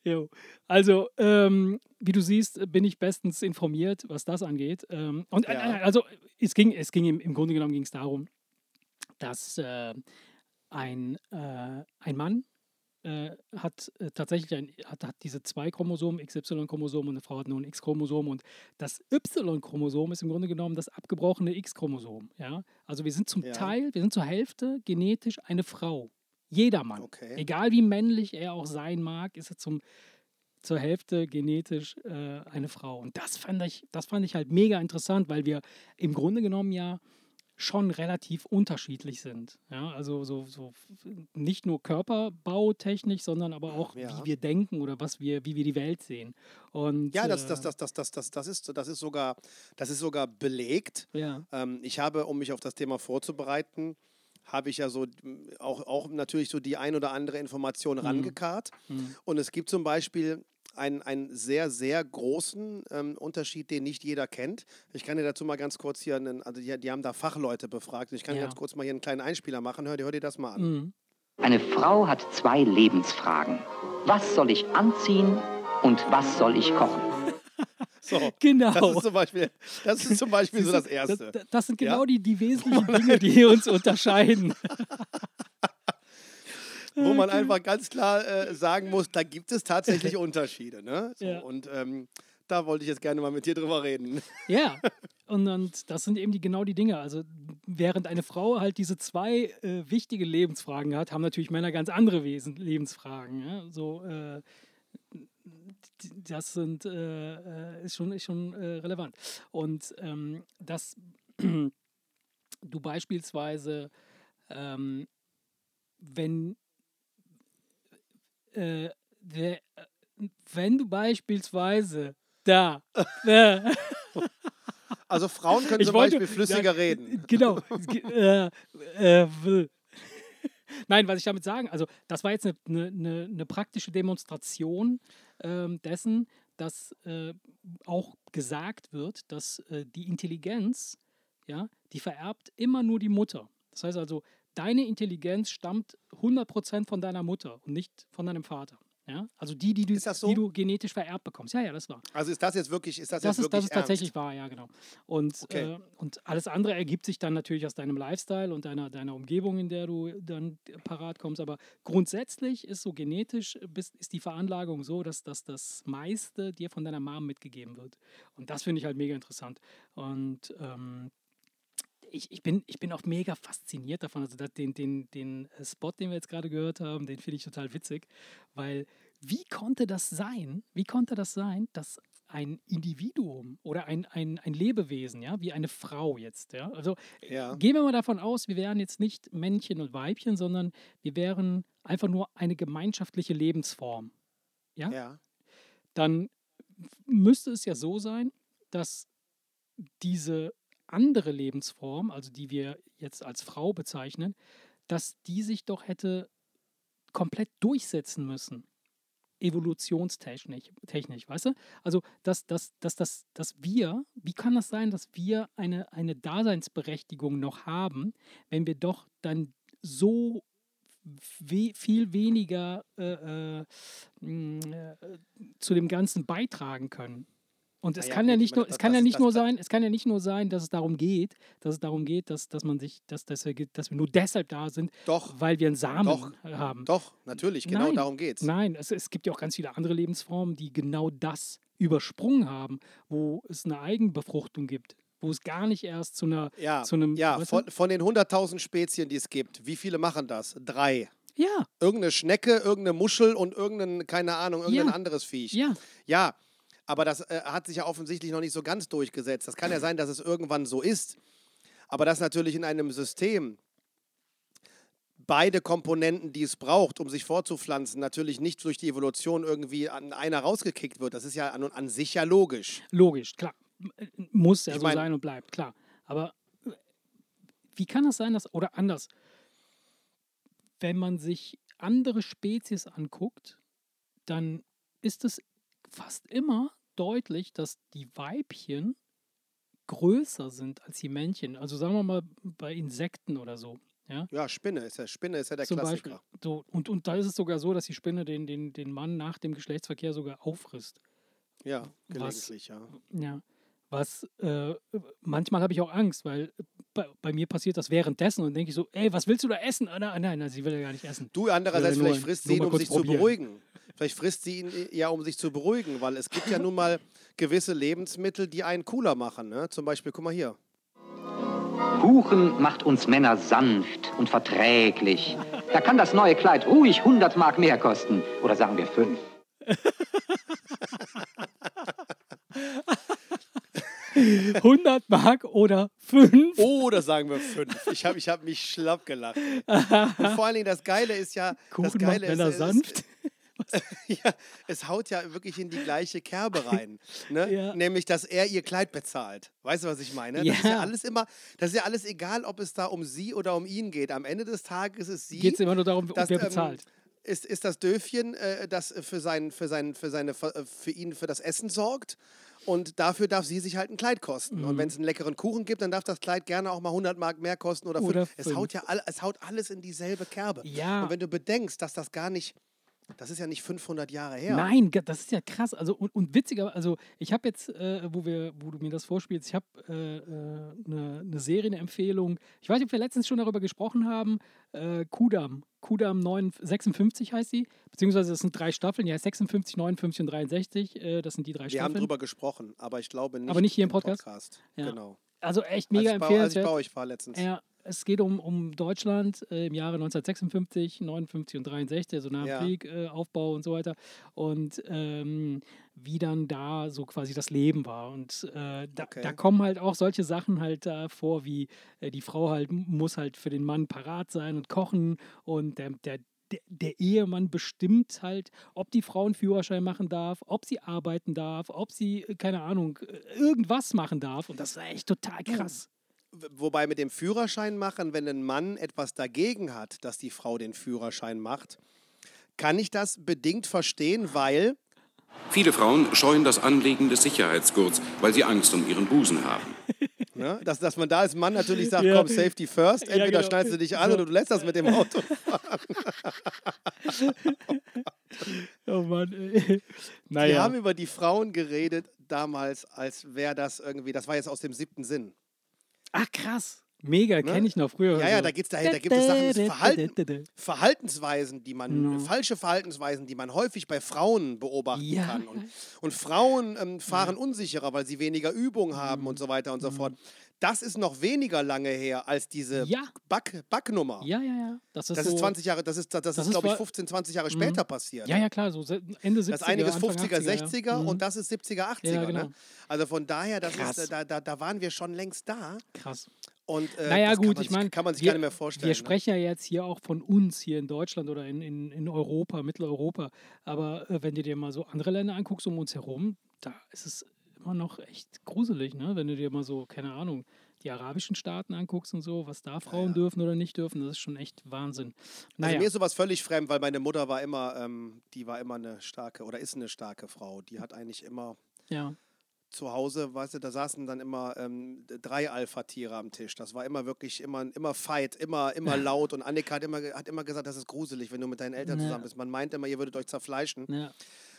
S1: Chromosom. also, ähm, wie du siehst, bin ich bestens informiert, was das angeht. Ähm, und äh, ja. also es ging, es ging im, im Grunde genommen ging es darum, dass äh, ein, äh, ein Mann äh, hat äh, tatsächlich ein, hat, hat diese zwei Chromosomen, XY-Chromosom und eine Frau hat nur ein X-Chromosom und das Y-Chromosom ist im Grunde genommen das abgebrochene X-Chromosom. Ja? Also wir sind zum ja. Teil, wir sind zur Hälfte genetisch eine Frau. Jeder Mann. Okay. Egal wie männlich er auch sein mag, ist er zum, zur Hälfte genetisch äh, eine Frau. Und das fand, ich, das fand ich halt mega interessant, weil wir im Grunde genommen ja schon relativ unterschiedlich sind. Ja, also so, so nicht nur körperbautechnisch, sondern aber auch, ja. wie wir denken oder was wir, wie wir die Welt sehen. Und,
S2: ja, das, das, das, das, das, das, das, ist, das, ist, sogar, das ist sogar belegt. Ja. Ähm, ich habe, um mich auf das Thema vorzubereiten, habe ich ja so auch, auch natürlich so die ein oder andere Information mhm. rangekarrt. Mhm. Und es gibt zum Beispiel einen, einen sehr, sehr großen ähm, Unterschied, den nicht jeder kennt. Ich kann dir dazu mal ganz kurz hier, einen, also die, die, haben da Fachleute befragt. Ich kann ja. ganz kurz mal hier einen kleinen Einspieler machen. Hör, hör dir das mal an. Mhm.
S3: Eine Frau hat zwei Lebensfragen. Was soll ich anziehen und was soll ich kochen?
S2: So, genau. Das ist zum Beispiel, das ist zum Beispiel so das Erste.
S1: Das, das sind genau ja? die, die wesentlichen Dinge, die uns unterscheiden.
S2: wo man einfach ganz klar äh, sagen muss, da gibt es tatsächlich Unterschiede. Ne? So, ja. Und ähm, da wollte ich jetzt gerne mal mit dir drüber reden.
S1: Ja, und, und das sind eben die, genau die Dinge. Also während eine Frau halt diese zwei äh, wichtige Lebensfragen hat, haben natürlich Männer ganz andere Wesen Lebensfragen. Ja? So, äh, das sind, äh, äh, ist schon, ist schon äh, relevant. Und ähm, dass du beispielsweise, ähm, wenn äh, der, wenn du beispielsweise da. Äh,
S2: also Frauen können ich zum wollte, Beispiel flüssiger ja, reden.
S1: Genau. äh, äh, Nein, was ich damit sagen, also das war jetzt eine, eine, eine praktische Demonstration dessen, dass äh, auch gesagt wird, dass äh, die Intelligenz, ja, die vererbt immer nur die Mutter. Das heißt also, deine Intelligenz stammt 100% von deiner Mutter und nicht von deinem Vater. Ja? Also die, die du, so? die du genetisch vererbt bekommst. Ja, ja, das war.
S2: Also ist das jetzt wirklich, ist das,
S1: das
S2: jetzt
S1: ist,
S2: wirklich
S1: Das ist ernst? tatsächlich wahr, ja, genau. Und, okay. äh, und alles andere ergibt sich dann natürlich aus deinem Lifestyle und deiner, deiner Umgebung, in der du dann parat kommst. Aber grundsätzlich ist so genetisch, bist, ist die Veranlagung so, dass, dass das meiste dir von deiner Mom mitgegeben wird. Und das finde ich halt mega interessant. Und ähm, ich, ich, bin, ich bin auch mega fasziniert davon. Also den, den, den äh, Spot, den wir jetzt gerade gehört haben, den finde ich total witzig, weil wie konnte das sein? Wie konnte das sein, dass ein Individuum oder ein, ein, ein Lebewesen, ja, wie eine Frau jetzt, ja, also ja. gehen wir mal davon aus, wir wären jetzt nicht Männchen und Weibchen, sondern wir wären einfach nur eine gemeinschaftliche Lebensform, ja, ja. dann müsste es ja so sein, dass diese andere Lebensform, also die wir jetzt als Frau bezeichnen, dass die sich doch hätte komplett durchsetzen müssen. Evolutionstechnisch, technisch, weißt du? Also, dass, dass, dass, dass, dass wir, wie kann das sein, dass wir eine, eine Daseinsberechtigung noch haben, wenn wir doch dann so we viel weniger äh, äh, äh, zu dem Ganzen beitragen können? Und es ja, kann ja nicht nur, es kann das, ja nicht das, nur sein, es kann ja nicht nur sein, dass es darum geht, dass es darum geht, dass, dass man sich, dass, dass, wir, dass wir nur deshalb da sind,
S2: doch,
S1: weil wir einen Samen
S2: doch,
S1: haben.
S2: Doch, natürlich, genau
S1: nein,
S2: darum geht's.
S1: Nein, es, es gibt ja auch ganz viele andere Lebensformen, die genau das übersprungen haben, wo es eine Eigenbefruchtung gibt wo es gar nicht erst zu einer
S2: ja,
S1: zu einem
S2: ja von, von den 100.000 Spezien, die es gibt, wie viele machen das? Drei.
S1: Ja.
S2: Irgendeine Schnecke, irgendeine Muschel und irgendein keine Ahnung, irgendein ja. anderes Viech.
S1: Ja.
S2: Ja, Aber das äh, hat sich ja offensichtlich noch nicht so ganz durchgesetzt. Das kann ja sein, dass es irgendwann so ist. Aber das natürlich in einem System beide Komponenten, die es braucht, um sich fortzupflanzen, natürlich nicht durch die Evolution irgendwie an einer rausgekickt wird. Das ist ja an, an sich ja logisch.
S1: Logisch, klar. M- Muss ja
S2: Ich
S1: so
S2: mein-
S1: sein und bleibt, klar. Aber äh, wie kann das sein, dass, oder anders, wenn man sich andere Spezies anguckt, dann ist es fast immer deutlich, dass die Weibchen größer sind als die Männchen. Also sagen wir mal bei Insekten oder so. Ja?
S2: Ja, Spinne ist ja, Spinne ist ja der
S1: Zum
S2: Klassiker.
S1: Beispiel. So, und, und da ist es sogar so, dass die Spinne den, den, den Mann nach dem Geschlechtsverkehr sogar auffrisst.
S2: Ja,
S1: Was-
S2: gelegentlich, ja.
S1: Ja. Was äh, manchmal habe ich auch Angst, weil bei, bei mir passiert das währenddessen und denke ich so, ey, was willst du da essen? Ah, Nein, nein, nein, sie will ja gar nicht essen.
S2: Du andererseits,
S1: nur-
S2: vielleicht frisst sie ihn, um sich zu
S1: probieren.
S2: beruhigen. Vielleicht frisst sie ihn äh, ja, um sich zu beruhigen, weil es gibt ja nun mal gewisse Lebensmittel, die einen cooler machen. Ne? Zum Beispiel, guck mal hier.
S3: Kuchen macht uns Männer sanft und verträglich. Da kann das neue Kleid ruhig 100 Mark mehr kosten. Oder sagen wir fünf.
S1: 100 Mark oder 5?
S2: Oder sagen wir fünf. Ich habe ich hab mich schlapp gelacht. Und vor allen Dingen, das Geile ist ja, das
S1: Kuchen macht
S2: Geile
S1: Männer
S2: ist,
S1: sanft.
S2: Es, ja, es haut ja wirklich in die gleiche Kerbe rein. Ne?
S1: Ja.
S2: Nämlich, dass er ihr Kleid bezahlt. Weißt du, was ich meine? Das ist ja
S1: Ja.
S2: alles immer, das ist ja alles egal, ob es da um sie oder um ihn geht. Am Ende des Tages ist sie.
S1: Geht es immer nur darum,
S2: das,
S1: ob wer
S2: ähm,
S1: bezahlt.
S2: ist, ist das Döfchen, äh, das für, sein, für, sein, für, seine, äh, für ihn für das Essen sorgt. Und dafür darf sie sich halt ein Kleid kosten.
S1: Mhm.
S2: Und wenn es einen leckeren Kuchen gibt, dann darf das Kleid gerne auch mal 100 Mark mehr kosten oder,
S1: Oder
S2: fünf. Es haut ja all, es haut alles in dieselbe Kerbe.
S1: Ja.
S2: Und wenn du bedenkst, dass das gar nicht, das ist ja nicht 500 Jahre her.
S1: Nein, das ist ja krass. Also und, und witziger, also ich habe jetzt, äh, wo wir, wo du mir das vorspielst, ich habe eine äh, ne- eine Serienempfehlung. Ich weiß nicht, ob wir letztens schon darüber gesprochen haben. Äh, Kudam. Kudam 9, 56 heißt sie. Beziehungsweise das sind drei Staffeln. Die heißt 56, 59 und 63. Äh, das sind die drei
S2: Wir haben
S1: Staffeln.
S2: drüber gesprochen, aber ich glaube nicht,
S1: Aber nicht hier im Podcast? Ja.
S2: Genau.
S1: Also echt
S2: Als
S1: mega
S2: ich, bei, als ich
S1: empfehlenswert.
S2: bei euch war letztens.
S1: Ja, es geht um, um Deutschland äh, im Jahre 1956, 59 und 63, also nach dem
S2: Ja.
S1: Krieg, äh, Aufbau und so weiter. Und ähm, wie dann da so quasi das Leben war. Und äh, da,
S2: Okay.
S1: da kommen halt auch solche Sachen halt da vor, wie äh, die Frau halt muss halt für den Mann parat sein und kochen und der, der der, der Ehemann bestimmt halt, ob die Frau einen Führerschein machen darf, ob sie arbeiten darf, ob sie, äh, keine Ahnung, äh, irgendwas machen darf. Und das ist echt total krass.
S2: Wobei mit dem Führerschein machen, wenn ein Mann etwas dagegen hat, dass die Frau den Führerschein macht, kann ich das bedingt verstehen, weil
S4: Viele Frauen scheuen das Anlegen des Sicherheitsgurts, weil sie Angst um ihren Busen haben.
S2: Ne? Dass, dass man da als Mann natürlich sagt,
S1: Ja.
S2: komm, Safety first,
S1: Ja,
S2: entweder
S1: genau.
S2: schneidest du dich an
S1: So.
S2: oder du lässt das mit dem Auto.
S1: Oh Mann, ey.
S2: Wir
S1: Naja.
S2: haben über die Frauen geredet damals, als wäre das irgendwie, das war jetzt aus dem siebten Sinn.
S1: Ach krass. Mega,
S2: Ne?
S1: kenne ich noch früher.
S2: Ja, ja, da, geht's da, da gibt es Sachen, Verhalten, Verhaltensweisen, die man,
S1: Ja.
S2: falsche Verhaltensweisen, die man häufig bei Frauen beobachten
S1: Ja.
S2: kann. Und, und Frauen ähm, fahren unsicherer, weil sie weniger Übung haben
S1: Mhm.
S2: und so weiter und so fort. Das ist noch weniger lange her als diese
S1: Ja.
S2: Back, Backnummer.
S1: Ja, ja, ja. Das ist,
S2: Das
S1: so,
S2: ist 20 Jahre, das ist, das, das ist
S1: ist
S2: glaube ich,
S1: wa-
S2: 15, 20 Jahre später passiert.
S1: Ja, ja, klar, so Ende 70er.
S2: Das eine ist
S1: Anfang
S2: 50er,
S1: 80er,
S2: 60er
S1: ja. Mhm.
S2: und das ist 70er, 80er.
S1: Ja, genau.
S2: ne? Also von daher, das
S1: Krass.
S2: ist, da, da, da waren wir schon längst da.
S1: Krass.
S2: Und, äh,
S1: naja,
S2: das kann
S1: gut,
S2: man
S1: ich
S2: sich-
S1: meine.
S2: Kann man sich
S1: wir,
S2: gar nicht mehr vorstellen.
S1: Wir
S2: ne?
S1: sprechen ja jetzt hier auch von uns hier in Deutschland oder in, in, in Europa, Mitteleuropa. Aber äh, wenn du dir mal so andere Länder anguckst um uns herum, da ist es immer noch echt gruselig, ne? Wenn du dir mal so, keine Ahnung, die arabischen Staaten anguckst und so, was da Frauen
S2: ja.
S1: dürfen oder nicht dürfen, das ist schon echt Wahnsinn.
S2: Also
S1: Naja,
S2: mir ist sowas völlig fremd, weil meine Mutter war immer, ähm, die war immer eine starke oder ist eine starke Frau. Die hat eigentlich immer
S1: ja.
S2: Zu Hause, weißt du, da saßen dann immer ähm, drei Alpha-Tiere am Tisch. Das war immer wirklich immer, immer Fight, immer, immer laut. Und Annika hat immer, hat immer gesagt, das ist gruselig, wenn du mit deinen Eltern
S1: Ja.
S2: zusammen bist. Man meint immer, ihr würdet euch zerfleischen.
S1: ja.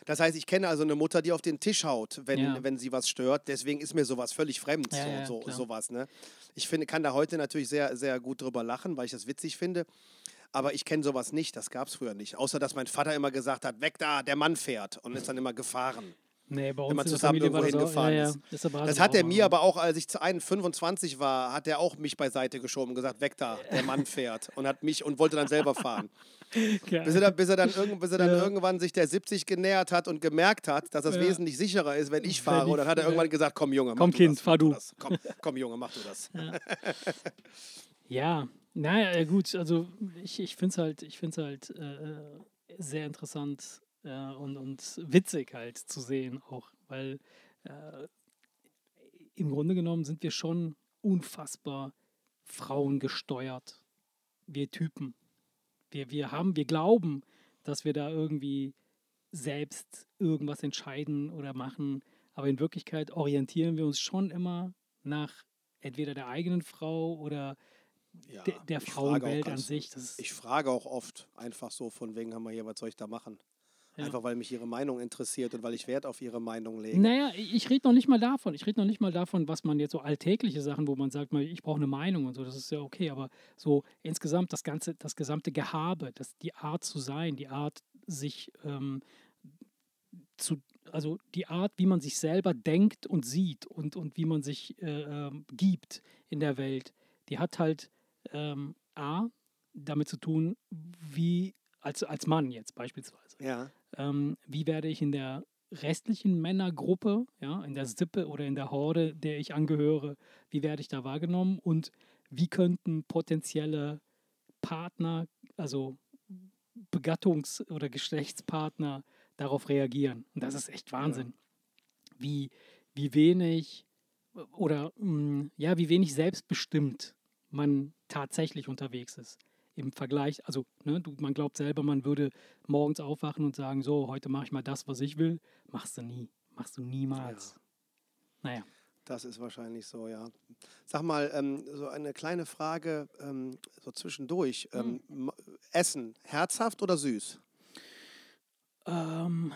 S2: Das heißt, ich kenne also eine Mutter, die auf den Tisch haut, wenn,
S1: Ja.
S2: wenn sie was stört. Deswegen ist mir sowas völlig fremd,
S1: Ja,
S2: so,
S1: ja,
S2: so, sowas. Ne? Ich finde, kann da heute natürlich sehr, sehr gut drüber lachen, weil ich das witzig finde. Aber ich kenne sowas nicht, das gab es früher nicht. Außer, dass mein Vater immer gesagt hat, weg da, der Mann fährt und ist dann immer gefahren.
S1: Nee, bei uns
S2: wenn man zusammen irgendwo
S1: ja,
S2: hingefahren
S1: ja.
S2: ist.
S1: Deshalb war
S2: Das hat er mir aber auch, als ich zu 1, 25 war, hat er auch mich beiseite geschoben und gesagt, weg da, der Mann fährt. Und hat mich und wollte dann selber fahren. Bis er dann, bis er dann, irgend, bis er dann
S1: Ja.
S2: irgendwann sich der 70 genähert hat und gemerkt hat, dass das
S1: Ja.
S2: wesentlich sicherer ist, wenn ich fahre. Und dann hat er
S1: ja.
S2: irgendwann gesagt, komm Junge, mach
S1: Komm,
S2: du
S1: Kind,
S2: das,
S1: fahr du.
S2: Das. Komm, komm Junge, mach du das.
S1: Ja, naja, äh, gut, also ich, ich finde es halt, ich find's halt äh, sehr interessant äh, und, und witzig halt zu sehen auch, weil äh, im Grunde genommen sind wir schon unfassbar frauengesteuert, wir Typen. Wir, wir haben, wir glauben, dass wir da irgendwie selbst irgendwas entscheiden oder machen, aber in Wirklichkeit orientieren wir uns schon immer nach entweder der eigenen Frau oder
S2: Ja,
S1: der, der Frauenwelt an sich. Das ist,
S2: Ich frage auch oft einfach so, von wegen haben wir hier, was soll ich da machen?
S1: Ja.
S2: Einfach weil mich ihre Meinung interessiert und weil ich Wert auf ihre Meinung lege.
S1: naja, ich, rede noch nicht mal davon. Ich rede noch nicht mal davon, was man jetzt so alltägliche Sachen, wo man sagt, ich brauche eine Meinung und so, das ist ja okay, aber so insgesamt das ganze, das gesamte Gehabe, das, die Art zu sein, die Art sich ähm, zu, also die Art, wie man sich selber denkt und sieht und, und wie man sich äh, ähm, gibt in der Welt, die hat halt ähm, A, damit zu tun, wie als, als Mann jetzt beispielsweise
S2: Ja,
S1: ähm, wie werde ich in der restlichen Männergruppe, ja, in der Sippe oder in der Horde, der ich angehöre, wie werde ich da wahrgenommen und wie könnten potenzielle Partner, also Begattungs- oder Geschlechtspartner darauf reagieren. Und das ist echt Wahnsinn. Wie, wie wenig oder mh, ja, wie wenig selbstbestimmt man tatsächlich unterwegs ist. Im Vergleich, also ne, du, man glaubt selber, man würde morgens aufwachen und sagen, so, heute mache ich mal das, was ich will. Machst du nie. Machst du niemals. Naja.
S2: das ist wahrscheinlich so, ja. Sag mal, ähm, so eine kleine Frage ähm, so zwischendurch.
S1: Hm.
S2: Ähm, m- Essen, herzhaft oder süß?
S1: Ähm,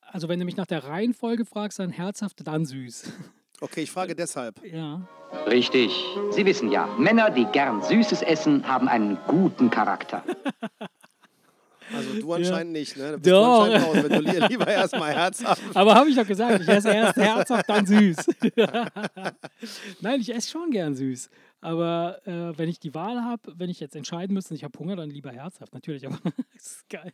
S1: also wenn du mich nach der Reihenfolge fragst, dann herzhaft, dann süß.
S2: Okay, ich frage deshalb.
S1: ja.
S3: Richtig. Sie wissen ja, Männer, die gern Süßes essen, haben einen guten Charakter.
S2: Also du anscheinend nicht, ne? Du bist
S1: Doch.
S2: anscheinend raus, wenn du li- lieber erstmal herzhaft.
S1: Aber habe ich doch gesagt, ich esse erst herzhaft, dann süß. Nein, ich esse schon gern süß. Aber äh, wenn ich die Wahl habe, wenn ich jetzt entscheiden müsste, und ich habe Hunger, dann lieber herzhaft. Natürlich, aber es ist geil.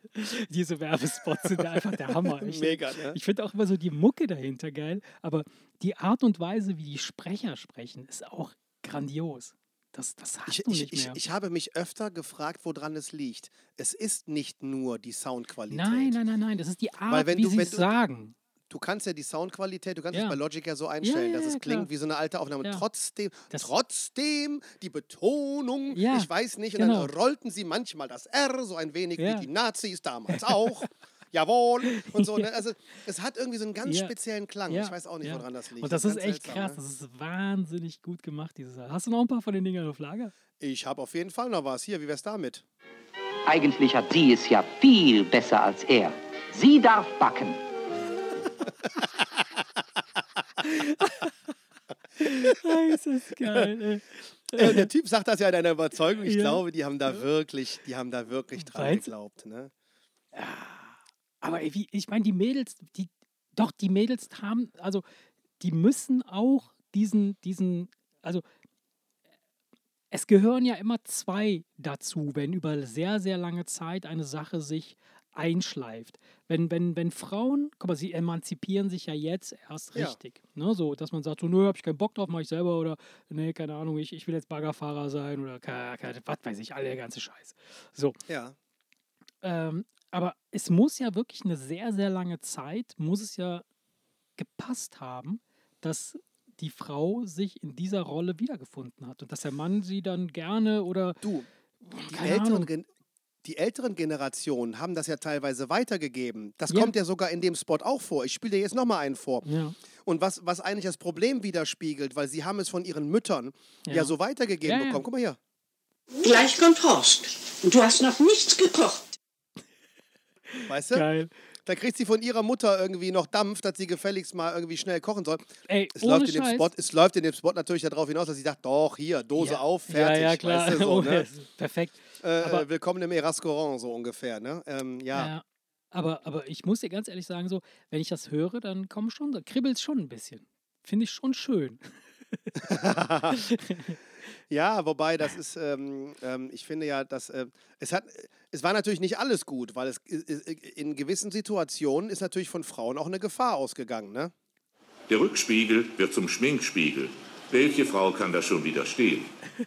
S1: Diese Werbespots sind ja einfach der Hammer. Ich,
S2: Mega, ne?
S1: Ich finde auch immer so die Mucke dahinter geil. Aber die Art und Weise, wie die Sprecher sprechen, ist auch grandios. Das, das hast
S2: Ich,
S1: du
S2: ich,
S1: nicht
S2: ich,
S1: mehr.
S2: ich habe mich öfter gefragt, woran es liegt. Es ist nicht nur die Soundqualität.
S1: nein, nein, nein, nein. Das ist die Art,
S2: wenn
S1: wie sie es sagen.
S2: Du kannst ja die Soundqualität, du kannst
S1: Ja.
S2: es bei Logic ja so einstellen,
S1: ja,
S2: dass
S1: ja,
S2: es klingt
S1: klar.
S2: wie so eine alte Aufnahme.
S1: Ja.
S2: Trotzdem,
S1: Das-
S2: trotzdem die Betonung,
S1: Ja,
S2: ich weiß nicht, und
S1: genau.
S2: dann rollten sie manchmal das R so ein wenig
S1: Ja.
S2: wie die Nazis damals auch. Jawohl und so. Ne? Also es hat irgendwie so einen ganz
S1: Ja.
S2: speziellen Klang.
S1: Ja,
S2: Ich weiß auch nicht,
S1: ja.
S2: woran das liegt.
S1: Und das ist
S2: ganz
S1: echt
S2: seltsam,
S1: krass.
S2: Ne?
S1: Das ist wahnsinnig gut gemacht, dieses Jahr. Hast du noch ein paar von den Dingern auf Lager?
S2: Ich habe auf jeden Fall noch was. Hier, wie wär's damit?
S3: Eigentlich hat sie es ja viel besser als er. Sie darf backen.
S1: Das ist geil. ey.
S2: Äh, der Typ sagt das ja in einer Überzeugung. Ich
S1: Ja.
S2: glaube, die haben da wirklich, die haben da wirklich dran
S1: du?
S2: geglaubt. Ne?
S1: Aber ey, wie, ich meine, die Mädels, die, doch, die Mädels haben, also, die müssen auch diesen, diesen, also, es gehören ja immer zwei dazu, wenn über sehr, sehr lange Zeit eine Sache sich einschleift. Wenn, wenn, wenn Frauen, guck mal, sie emanzipieren sich ja jetzt erst
S2: Ja.
S1: richtig. Ne? So, dass man sagt, so, nö, hab ich keinen Bock drauf, mach ich selber oder nee, keine Ahnung, ich, ich will jetzt Baggerfahrer sein oder keine, keine, was weiß ich, all der ganze Scheiß. So,
S2: Ja.
S1: ähm, aber es muss ja wirklich eine sehr, sehr lange Zeit, muss es ja gepasst haben, dass die Frau sich in dieser Rolle wiedergefunden hat und dass der Mann sie dann gerne oder
S2: Du, die älteren, die älteren Generationen haben das ja teilweise weitergegeben. Das
S1: Ja.
S2: kommt ja sogar in dem Spot auch vor. Ich spiele dir jetzt nochmal einen vor.
S1: ja,
S2: Und was, was eigentlich das Problem widerspiegelt, weil sie haben es von ihren Müttern ja,
S1: Ja.
S2: so weitergegeben
S1: Ja, ja.
S2: bekommen. Guck mal hier.
S5: Gleich kommt Horst. Und du hast noch nichts gekocht.
S2: Weißt du?
S1: geil.
S2: Da kriegt sie von ihrer Mutter irgendwie noch Dampf, dass sie gefälligst mal irgendwie schnell kochen soll.
S1: Ey,
S2: Es
S1: ohne
S2: läuft, in dem
S1: Scheiß.
S2: Spot, es läuft in dem Spot natürlich darauf hinaus, dass sie sagt, doch, hier, Dose
S1: ja.
S2: auf, fertig.
S1: Ja, ja, klar.
S2: Weißt du, so,
S1: Oh,
S2: ne?
S1: Perfekt.
S2: Äh,
S1: aber-
S2: äh, willkommen im Restaurant, so ungefähr. Ne? Ähm, ja.
S1: Ja. Aber, aber ich muss dir ganz ehrlich sagen, so, wenn ich das höre, dann kommt schon, da kribbelt es schon ein bisschen. Finde ich schon schön.
S2: Ja, wobei das ist, ähm, ähm, ich finde ja, dass äh, es hat, es war natürlich nicht alles gut, weil es i- i- in gewissen Situationen ist natürlich von Frauen auch eine Gefahr ausgegangen, ne?
S6: Der Rückspiegel wird zum Schminkspiegel. Welche Frau kann da schon widerstehen?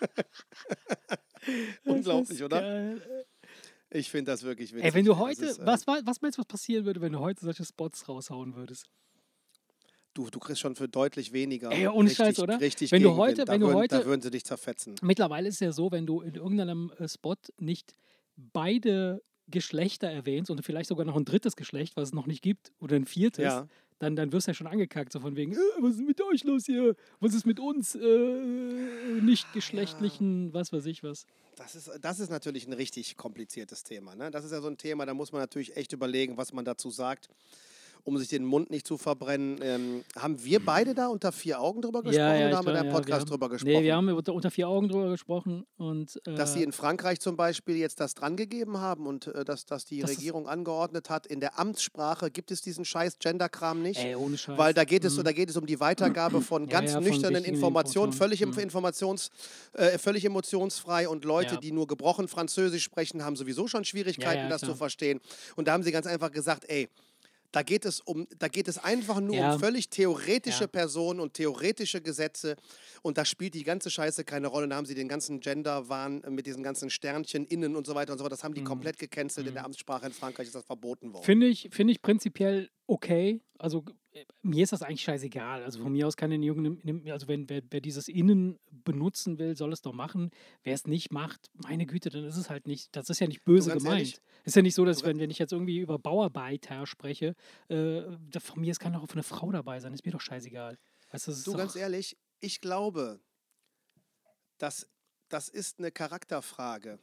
S2: Unglaublich, oder?
S1: Geil.
S2: Ich finde das wirklich witzig.
S1: Ey, wenn du heute,
S2: ist, äh,
S1: was, wa- was meinst du, was passieren würde, wenn du heute solche Spots raushauen würdest?
S2: Du, du kriegst schon für deutlich weniger.
S1: Ey, ohne
S2: richtig,
S1: Scheiß, oder?
S2: Richtig
S1: Wenn du heute-
S2: da
S1: wenn du
S2: würden,
S1: heute-
S2: Da würden sie dich zerfetzen.
S1: Mittlerweile ist es ja so, wenn du in irgendeinem äh, Spot nicht beide Geschlechter erwähnst und vielleicht sogar noch ein drittes Geschlecht, was es noch nicht gibt, oder ein viertes,
S2: Ja.
S1: Dann, dann wirst du ja schon angekackt, so von wegen, äh, was ist mit euch los hier? Was ist mit uns? Äh, nicht geschlechtlichen, was weiß ich was.
S2: Das ist, das ist natürlich ein richtig kompliziertes Thema. Ne? Das ist ja so ein Thema, da muss man natürlich echt überlegen, was man dazu sagt, um sich den Mund nicht zu verbrennen. Ähm, haben wir beide da unter vier Augen drüber gesprochen oder
S1: ich
S2: haben wir da im
S1: ja,
S2: Podcast
S1: haben,
S2: drüber gesprochen?
S1: Nee, wir haben unter, unter vier Augen drüber gesprochen und äh,
S2: dass sie in Frankreich zum Beispiel jetzt das drangegeben haben und äh, dass, dass die
S1: Das
S2: Regierung angeordnet hat, in der Amtssprache gibt es diesen scheiß Genderkram nicht.
S1: ey, ohne Scheiß.
S2: Weil da geht, es,
S1: Mhm.
S2: da geht es um die Weitergabe von
S1: Ja,
S2: ganz
S1: ja, von
S2: nüchternen Informationen, völlig,
S1: Informationen.
S2: Informations, äh, völlig emotionsfrei und Leute,
S1: Ja.
S2: die nur gebrochen Französisch sprechen, haben sowieso schon Schwierigkeiten,
S1: Ja, ja,
S2: das zu
S1: klar.
S2: verstehen. Und da haben sie ganz einfach gesagt, ey, da geht es um, da geht es einfach nur
S1: Ja.
S2: um völlig theoretische
S1: Ja.
S2: Personen und theoretische Gesetze und da spielt die ganze Scheiße keine Rolle. Da haben sie den ganzen Gender-Wahn mit diesen ganzen Sternchen innen und so weiter und so fort. Das haben
S1: Mhm.
S2: die komplett gecancelt. In der Amtssprache in Frankreich ist das verboten worden.
S1: Finde ich, finde ich prinzipiell okay. Also äh, mir ist das eigentlich scheißegal. Also von mir aus kann in irgendeinem, also wenn wer, wer dieses Innen benutzen will, soll es doch machen. Wer es nicht macht, meine Güte, dann ist es halt nicht, das ist ja nicht böse gemeint.
S2: ehrlich,
S1: ist ja nicht so, dass wenn, wenn ich jetzt irgendwie über Bauarbeiter spreche, äh, von mir ist kann doch auch eine Frau dabei sein, ist mir doch scheißegal. Weißt du,
S2: Du, ganz ehrlich, ich glaube, das, das ist eine Charakterfrage.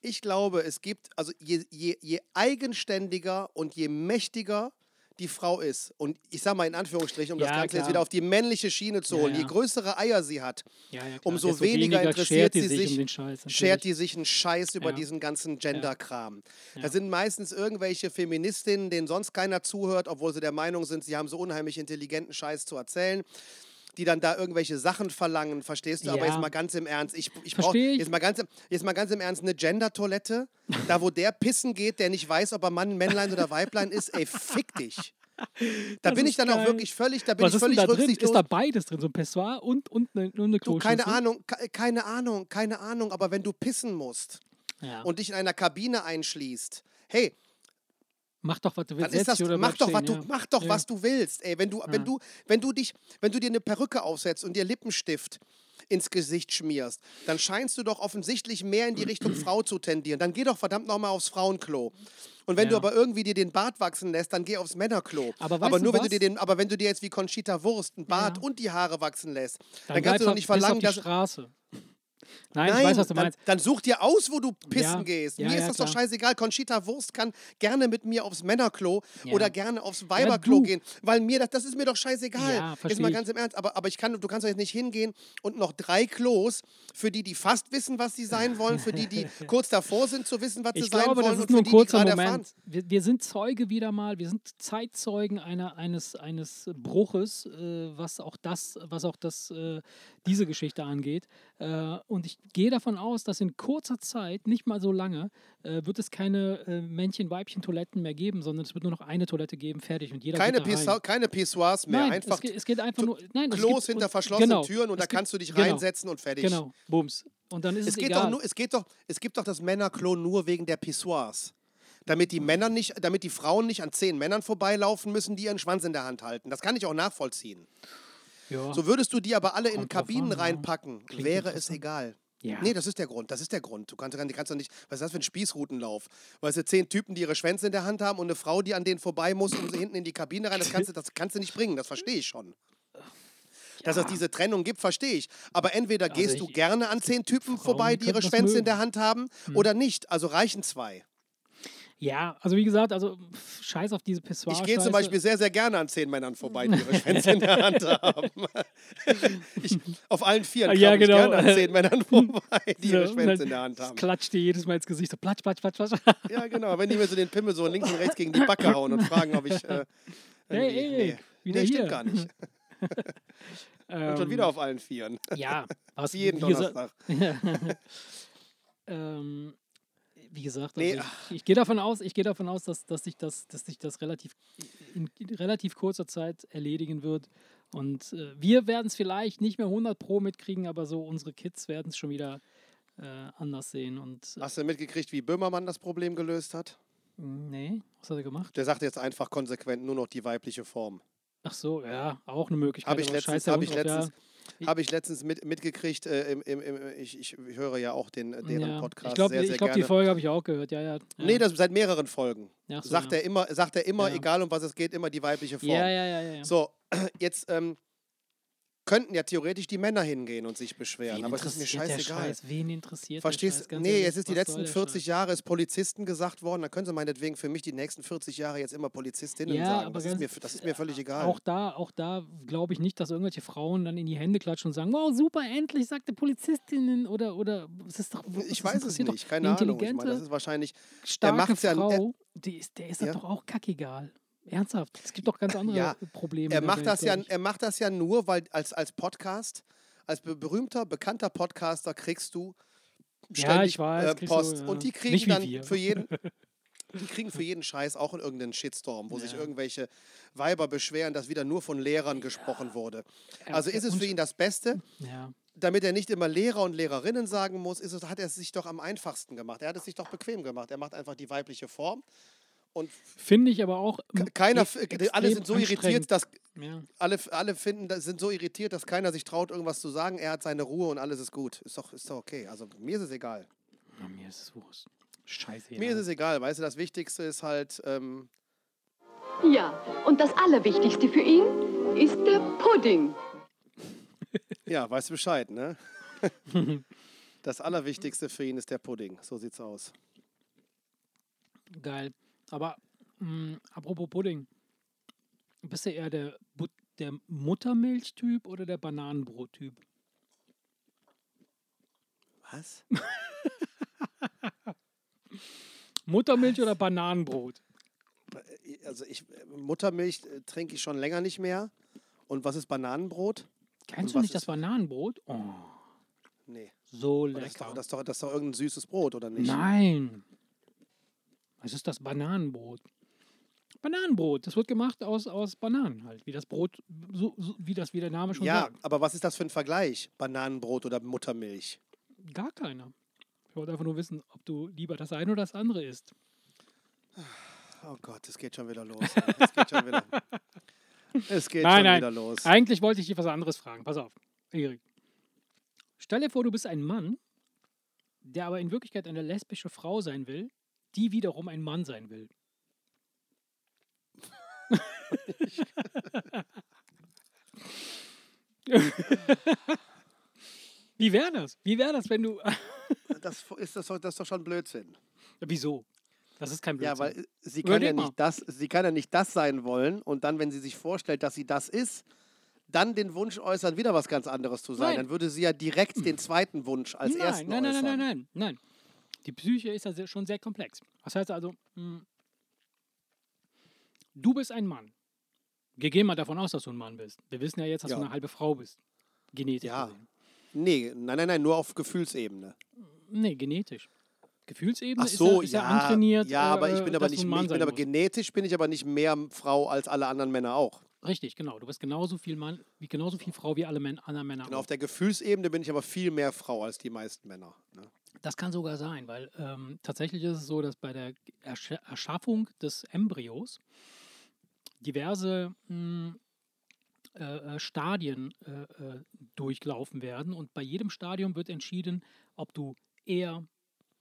S2: Ich glaube, es gibt, also je, je, je eigenständiger und je mächtiger die Frau ist, und ich sage mal in Anführungsstrichen, um das
S1: Ja,
S2: Ganze jetzt
S1: klar.
S2: wieder auf die männliche Schiene zu
S1: Ja,
S2: holen, je
S1: ja.
S2: größere Eier sie hat, umso
S1: desto
S2: weniger interessiert sie
S1: sich um den Scheiß.
S2: schert die sich einen Scheiß über diesen ganzen Gender-Kram. Das sind meistens irgendwelche Feministinnen, denen sonst keiner zuhört, obwohl sie der Meinung sind, sie haben so unheimlich intelligenten Scheiß zu erzählen. Die dann da irgendwelche Sachen verlangen, verstehst du? Aber
S1: Ja.
S2: jetzt mal ganz im Ernst, ich, ich brauche jetzt, mal ganz im- jetzt mal ganz im Ernst eine Gender-Toilette, da wo der pissen geht, der nicht weiß, ob er Mann, Männlein oder Weiblein ist, ey, fick dich. Da
S1: Das
S2: bin ich dann auch
S1: geil.
S2: wirklich völlig, da bin
S1: Was
S2: ich völlig rücksichtslos.
S1: Ist da beides drin? So ein Pessoir und, und eine, und eine
S2: Du, keine? Ahnung, ke- keine Ahnung, keine Ahnung, aber wenn du pissen musst
S1: Ja.
S2: und dich in einer Kabine einschließt, hey,
S1: mach doch, was du willst.
S2: das, mach doch, was
S1: stehen,
S2: du,
S1: ja.
S2: mach doch,
S1: Ja.
S2: was du willst. Ey, wenn du,
S1: Ja.
S2: wenn du, wenn du dich, wenn du dir eine Perücke aufsetzt und dir Lippenstift ins Gesicht schmierst, dann scheinst du doch offensichtlich mehr in die Richtung Frau zu tendieren. Dann geh doch verdammt nochmal aufs Frauenklo. Und wenn du
S1: Ja.
S2: aber irgendwie dir den Bart wachsen lässt, dann geh aufs Männerklo.
S1: Aber
S2: aber
S1: du
S2: nur wenn du
S1: was?
S2: dir den, aber wenn du dir jetzt wie Conchita Wurst einen Bart
S1: Ja.
S2: und die Haare wachsen lässt, dann,
S1: Dann,
S2: kannst du doch nicht
S1: bis auf
S2: verlangen,
S1: die
S2: dass
S1: Straße. Nein, ich weiß, was du
S2: dann,
S1: meinst.
S2: dann such dir aus, wo du pissen
S1: Ja,
S2: gehst.
S1: ja,
S2: mir ist
S1: ja,
S2: das doch
S1: klar.
S2: scheißegal. Conchita Wurst kann gerne mit mir aufs Männerklo oder gerne aufs Weiberklo gehen, weil mir das, das ist mir doch scheißegal.
S1: Ja,
S2: ist mal
S1: ich.
S2: ganz im Ernst. Aber, aber ich kann, du kannst doch jetzt nicht hingehen und noch drei Klos für die, die fast wissen, was sie sein wollen, für die, die kurz davor sind zu wissen, was sie
S1: Ich
S2: sein
S1: glaube,
S2: wollen
S1: das
S2: und
S1: ist nur
S2: für
S1: ein
S2: die,
S1: kurzer
S2: erfahren.
S1: Moment. Wir, wir sind Zeuge wieder mal, wir sind Zeitzeugen einer, eines, eines Bruches, äh, was auch das, was auch das, äh, diese Geschichte angeht. Äh, und ich gehe davon aus, dass in kurzer Zeit, nicht mal so lange, äh, wird es keine äh, Männchen-Weibchen-Toiletten mehr geben, sondern es wird nur noch eine Toilette geben, fertig. Und jeder
S2: Keine,
S1: geht da rein.
S2: Pissa keine Pissoirs mehr.
S1: Nein,
S2: einfach
S1: es, geht, es geht einfach nur. Nein,
S2: Klos hinter
S1: und-
S2: verschlossenen
S1: genau,
S2: Türen und da
S1: gibt-
S2: kannst du dich
S1: genau,
S2: reinsetzen und fertig.
S1: Genau, Bums. Und dann ist es,
S2: Es geht,
S1: egal.
S2: doch nur, es, geht doch, es gibt doch das Männerklo nur wegen der Pissoirs. Damit die Männer nicht, damit die Frauen nicht an zehn Männern vorbeilaufen müssen, die ihren Schwanz in der Hand halten. Das kann ich auch nachvollziehen.
S1: Ja.
S2: So würdest du die aber alle in
S1: Kommt drauf
S2: Kabinen
S1: an,
S2: reinpacken,
S1: Klingt
S2: wäre es egal.
S1: Ja.
S2: Nee, das ist der Grund. Das ist der Grund. Du kannst, kannst doch nicht. Was ist das für ein Spießrutenlauf? Weißt du, zehn Typen, die ihre Schwänze in der Hand haben und eine Frau, die an denen vorbei muss, um sie hinten in die Kabine rein. Das kannst, du, das kannst du nicht bringen. Das verstehe ich schon. Dass es diese Trennung gibt, verstehe ich. Aber entweder gehst du
S1: ich-
S2: gerne an zehn Typen vorbei,
S1: die
S2: ihre Schwänze in der Hand haben, oder nicht. Also reichen zwei.
S1: Ja, also wie gesagt, also pff, scheiß auf diese pissoir
S2: Ich gehe zum Beispiel sehr, sehr gerne an zehn Männern vorbei, die ihre Schwänze in der Hand haben. Ich, auf allen Vieren
S1: Ja,
S2: komme ich
S1: genau.
S2: gerne an zehn Männern vorbei, die ihre
S1: So,
S2: Schwänze
S1: dann
S2: in der Hand haben.
S1: Klatscht dir jedes Mal ins Gesicht, so platsch, platsch, platsch, platsch.
S2: Ja, genau. Wenn die mir so den Pimmel so links und rechts gegen die Backe hauen und fragen, ob ich. Äh,
S1: Hey,
S2: irgendwie-
S1: Erik, wieder
S2: nee,
S1: hier.
S2: stimmt gar nicht. Und schon wieder auf allen Vieren.
S1: Ja, was
S2: Wie jeden Donnerstag.
S1: ähm, wie gesagt,
S2: Nee,
S1: also ich, ich gehe davon aus, ich gehe davon aus, dass, dass sich das, dass sich das relativ in, in relativ kurzer Zeit erledigen wird. Und äh, wir werden es vielleicht nicht mehr 100 Pro mitkriegen, aber so unsere Kids werden es schon wieder äh, anders sehen. Und äh,
S2: Hast du mitgekriegt, wie Böhmermann das Problem gelöst hat?
S1: nee, was hat er gemacht?
S2: Der sagt jetzt einfach konsequent nur noch die weibliche Form.
S1: Ach so, ja, auch eine Möglichkeit.
S2: Habe ich letztens, hab ich
S1: drauf,
S2: letztens,
S1: ja.
S2: Hab ich letztens mit, mitgekriegt. Äh, im, im, im, ich, ich höre ja auch den, deren
S1: ja.
S2: Podcast
S1: Ich glaube,
S2: sehr, sehr
S1: ich glaub, die. Folge habe ich auch gehört, ja, ja. ja.
S2: Nee, das seit mehreren Folgen.
S1: So,
S2: sagt,
S1: ja.
S2: er immer, sagt er immer,
S1: Ja.
S2: egal um was es geht, immer die weibliche Form.
S1: ja, ja, ja, ja, ja.
S2: So, jetzt ähm, könnten ja theoretisch die Männer hingehen und sich beschweren,
S1: Wen
S2: aber es ist mir
S1: der
S2: scheißegal.
S1: Scheiß? Wen interessiert
S2: Verstehst
S1: der
S2: du? Nee, es ist die letzten
S1: der
S2: 40
S1: Scheiß?
S2: Jahre ist Polizisten gesagt worden, dann können sie meinetwegen für mich die nächsten 40 Jahre jetzt immer Polizistinnen
S1: Ja,
S2: sagen.
S1: aber
S2: Das ist, mir, das ist mir völlig egal.
S1: Auch da, auch da glaube ich nicht, dass irgendwelche Frauen dann in die Hände klatschen und sagen, wow, super, endlich, sagte Polizistinnen oder, oder es ist doch,
S2: ich weiß es nicht, keine
S1: eine
S2: Ahnung. Ich meine, das ist wahrscheinlich.
S1: starke
S2: macht's ja-
S1: Frau, die ist, der ist
S2: Ja.
S1: doch auch kackegal. Ernsthaft, es gibt doch ganz andere
S2: Ja,
S1: Probleme.
S2: Er
S1: in
S2: macht, das ja, er macht das ja nur, weil als, als Podcast, als be- berühmter, bekannter Podcaster kriegst du
S1: Ja,
S2: ständig
S1: ich weiß,
S2: äh,
S1: kriegst du,
S2: Post.
S1: ja.
S2: Und die
S1: Nicht
S2: kriegen
S1: wie
S2: dann für jeden. Die kriegen für jeden Scheiß auch irgendeinen Shitstorm, wo sich
S1: Ja.
S2: irgendwelche Weiber beschweren, dass wieder nur von Lehrern gesprochen wurde.
S1: Ja,
S2: Also ist es für ihn das Beste,
S1: Ja.
S2: damit er nicht immer Lehrer und Lehrerinnen sagen muss, ist es, hat er es sich doch am einfachsten gemacht. Er hat es sich doch bequem gemacht. Er macht einfach die weibliche Form. Und
S1: Finde ich aber auch.
S2: keiner, alle sind so irritiert, dass
S1: Ja.
S2: alle, alle finden, sind so irritiert, dass keiner sich traut, irgendwas zu sagen. Er hat seine Ruhe und alles ist gut. Ist doch, ist doch okay. Also mir ist es egal.
S1: Ja, mir ist es Wurst. Scheiße.
S2: Mir ist es egal, weißt du, das Wichtigste ist halt, ähm,
S7: Ja, und das Allerwichtigste für ihn ist der Pudding.
S2: ja, weißt du Bescheid, ne? das Allerwichtigste für ihn ist der Pudding. So sieht's aus.
S1: Geil. Aber mh, apropos Pudding. Bist du eher der, But der Muttermilch-Typ oder der Bananenbrot-Typ?
S2: Was?
S1: Muttermilch oder Bananenbrot?
S2: Also ich, Muttermilch äh, trinke ich schon länger nicht mehr. Und was ist Bananenbrot?
S1: Kennst du nicht das Bananenbrot? Oh,
S2: Nee.
S1: so
S2: Das ist, doch,
S1: lecker.
S2: das, ist doch, das ist doch irgendein süßes Brot, oder nicht?
S1: Nein. Was ist das Bananenbrot? Bananenbrot. Das wird gemacht aus, aus Bananen halt. Wie das Brot, so, so, wie das wie der Name schon
S2: Ja,
S1: sagt.
S2: aber was ist das für ein Vergleich? Bananenbrot oder Muttermilch?
S1: Gar keiner. Ich wollte einfach nur wissen, ob du lieber das eine oder das andere isst.
S2: Oh Gott, es geht schon wieder los. Es geht schon wieder, es geht
S1: Nein,
S2: schon
S1: nein.
S2: wieder los.
S1: Eigentlich wollte ich dich was anderes fragen. Pass auf, Erik. Stell dir vor, du bist ein Mann, der aber in Wirklichkeit eine lesbische Frau sein will, die wiederum ein Mann sein will. Wie wäre das? Wie wäre das, wenn du.
S2: Das ist, das, doch- das ist doch schon Blödsinn.
S1: Wieso? Das ist kein Blödsinn.
S2: Ja, weil äh, sie
S1: Überleg
S2: kann ja,
S1: mal.
S2: nicht das, sie kann ja nicht das sein wollen und dann, wenn sie sich vorstellt, dass sie das ist, dann den Wunsch äußern, wieder was ganz anderes zu sein.
S1: Nein.
S2: Dann würde sie ja direkt den zweiten Wunsch als
S1: nein,
S2: ersten
S1: nein, nein,
S2: äußern.
S1: nein, nein, nein, nein. Die Psyche ist ja schon sehr komplex. Das heißt also, mh, du bist ein Mann. Wir gehen mal davon aus, dass du ein Mann bist. Wir wissen ja jetzt, dass
S2: Ja.
S1: du eine halbe Frau bist. Genetisch.
S2: Ja.
S1: gesehen.
S2: Nee, nein, nein, nein, nur auf Gefühlsebene.
S1: Nee, genetisch. Gefühlsebene
S2: Ach so,
S1: ist, ja, ist
S2: ja,
S1: ja antrainiert.
S2: ja, aber ich
S1: äh,
S2: bin aber nicht, ich bin aber genetisch bin ich aber nicht mehr Frau als alle anderen Männer auch.
S1: Richtig, genau. Du bist genauso viel Mann, wie genauso viel Frau wie alle Män anderen Männer.
S2: Genau,
S1: auch.
S2: auf der Gefühlsebene bin ich aber viel mehr Frau als die meisten Männer. Ne?
S1: Das kann sogar sein, weil ähm, tatsächlich ist es so, dass bei der Ersch Erschaffung des Embryos diverse mh, äh, äh, Stadien äh, äh, durchlaufen werden und bei jedem Stadium wird entschieden, ob du eher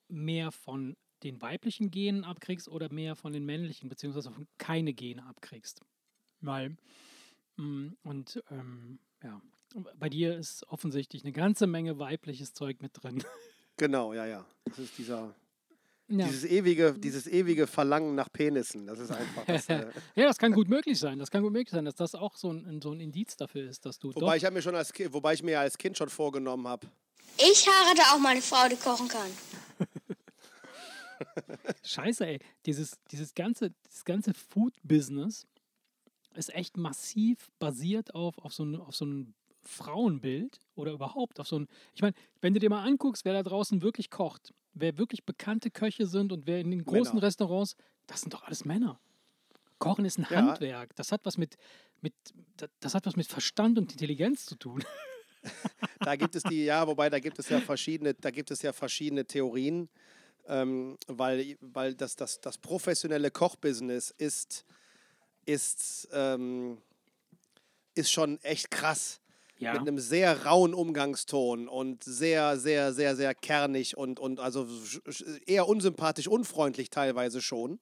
S1: mehr von den weiblichen Genen abkriegst oder mehr von den männlichen, beziehungsweise von keine Gene abkriegst. Weil, mh, und ähm, ja, bei dir ist offensichtlich eine ganze Menge weibliches Zeug mit drin.
S2: Genau, ja, ja. Das ist dieser
S1: Ja.
S2: Dieses ewige, dieses ewige Verlangen nach Penissen, das ist einfach. Das, äh,
S1: ja, das kann gut möglich sein. Das kann gut möglich sein, dass das auch so ein, so ein Indiz dafür ist, dass du
S2: wobei
S1: doch
S2: ich habe mir schon als wobei ich mir ja als Kind schon vorgenommen habe.
S8: Ich heirate auch mal eine Frau, die kochen kann.
S1: Scheiße, ey. Dieses, dieses ganze, dieses ganze Food-Business ist echt massiv basiert auf, auf, so ein, auf so ein Frauenbild oder überhaupt auf so ein. Ich meine, wenn du dir mal anguckst, wer da draußen wirklich kocht, wer wirklich bekannte Köche sind und wer in den großen
S2: Männer.
S1: Restaurants, das sind doch alles Männer. Kochen ist ein
S2: Ja.
S1: Handwerk. Das hat was mit, mit, das- hat was mit Verstand und Intelligenz zu tun.
S2: Da gibt es die, ja, wobei da gibt es ja verschiedene, da gibt es ja verschiedene Theorien, ähm, weil, weil das, das, das professionelle Kochbusiness ist, ist, ähm, ist schon echt krass.
S1: Ja.
S2: Mit einem sehr rauen Umgangston und sehr, sehr, sehr, sehr kernig und, und also eher unsympathisch, unfreundlich teilweise schon.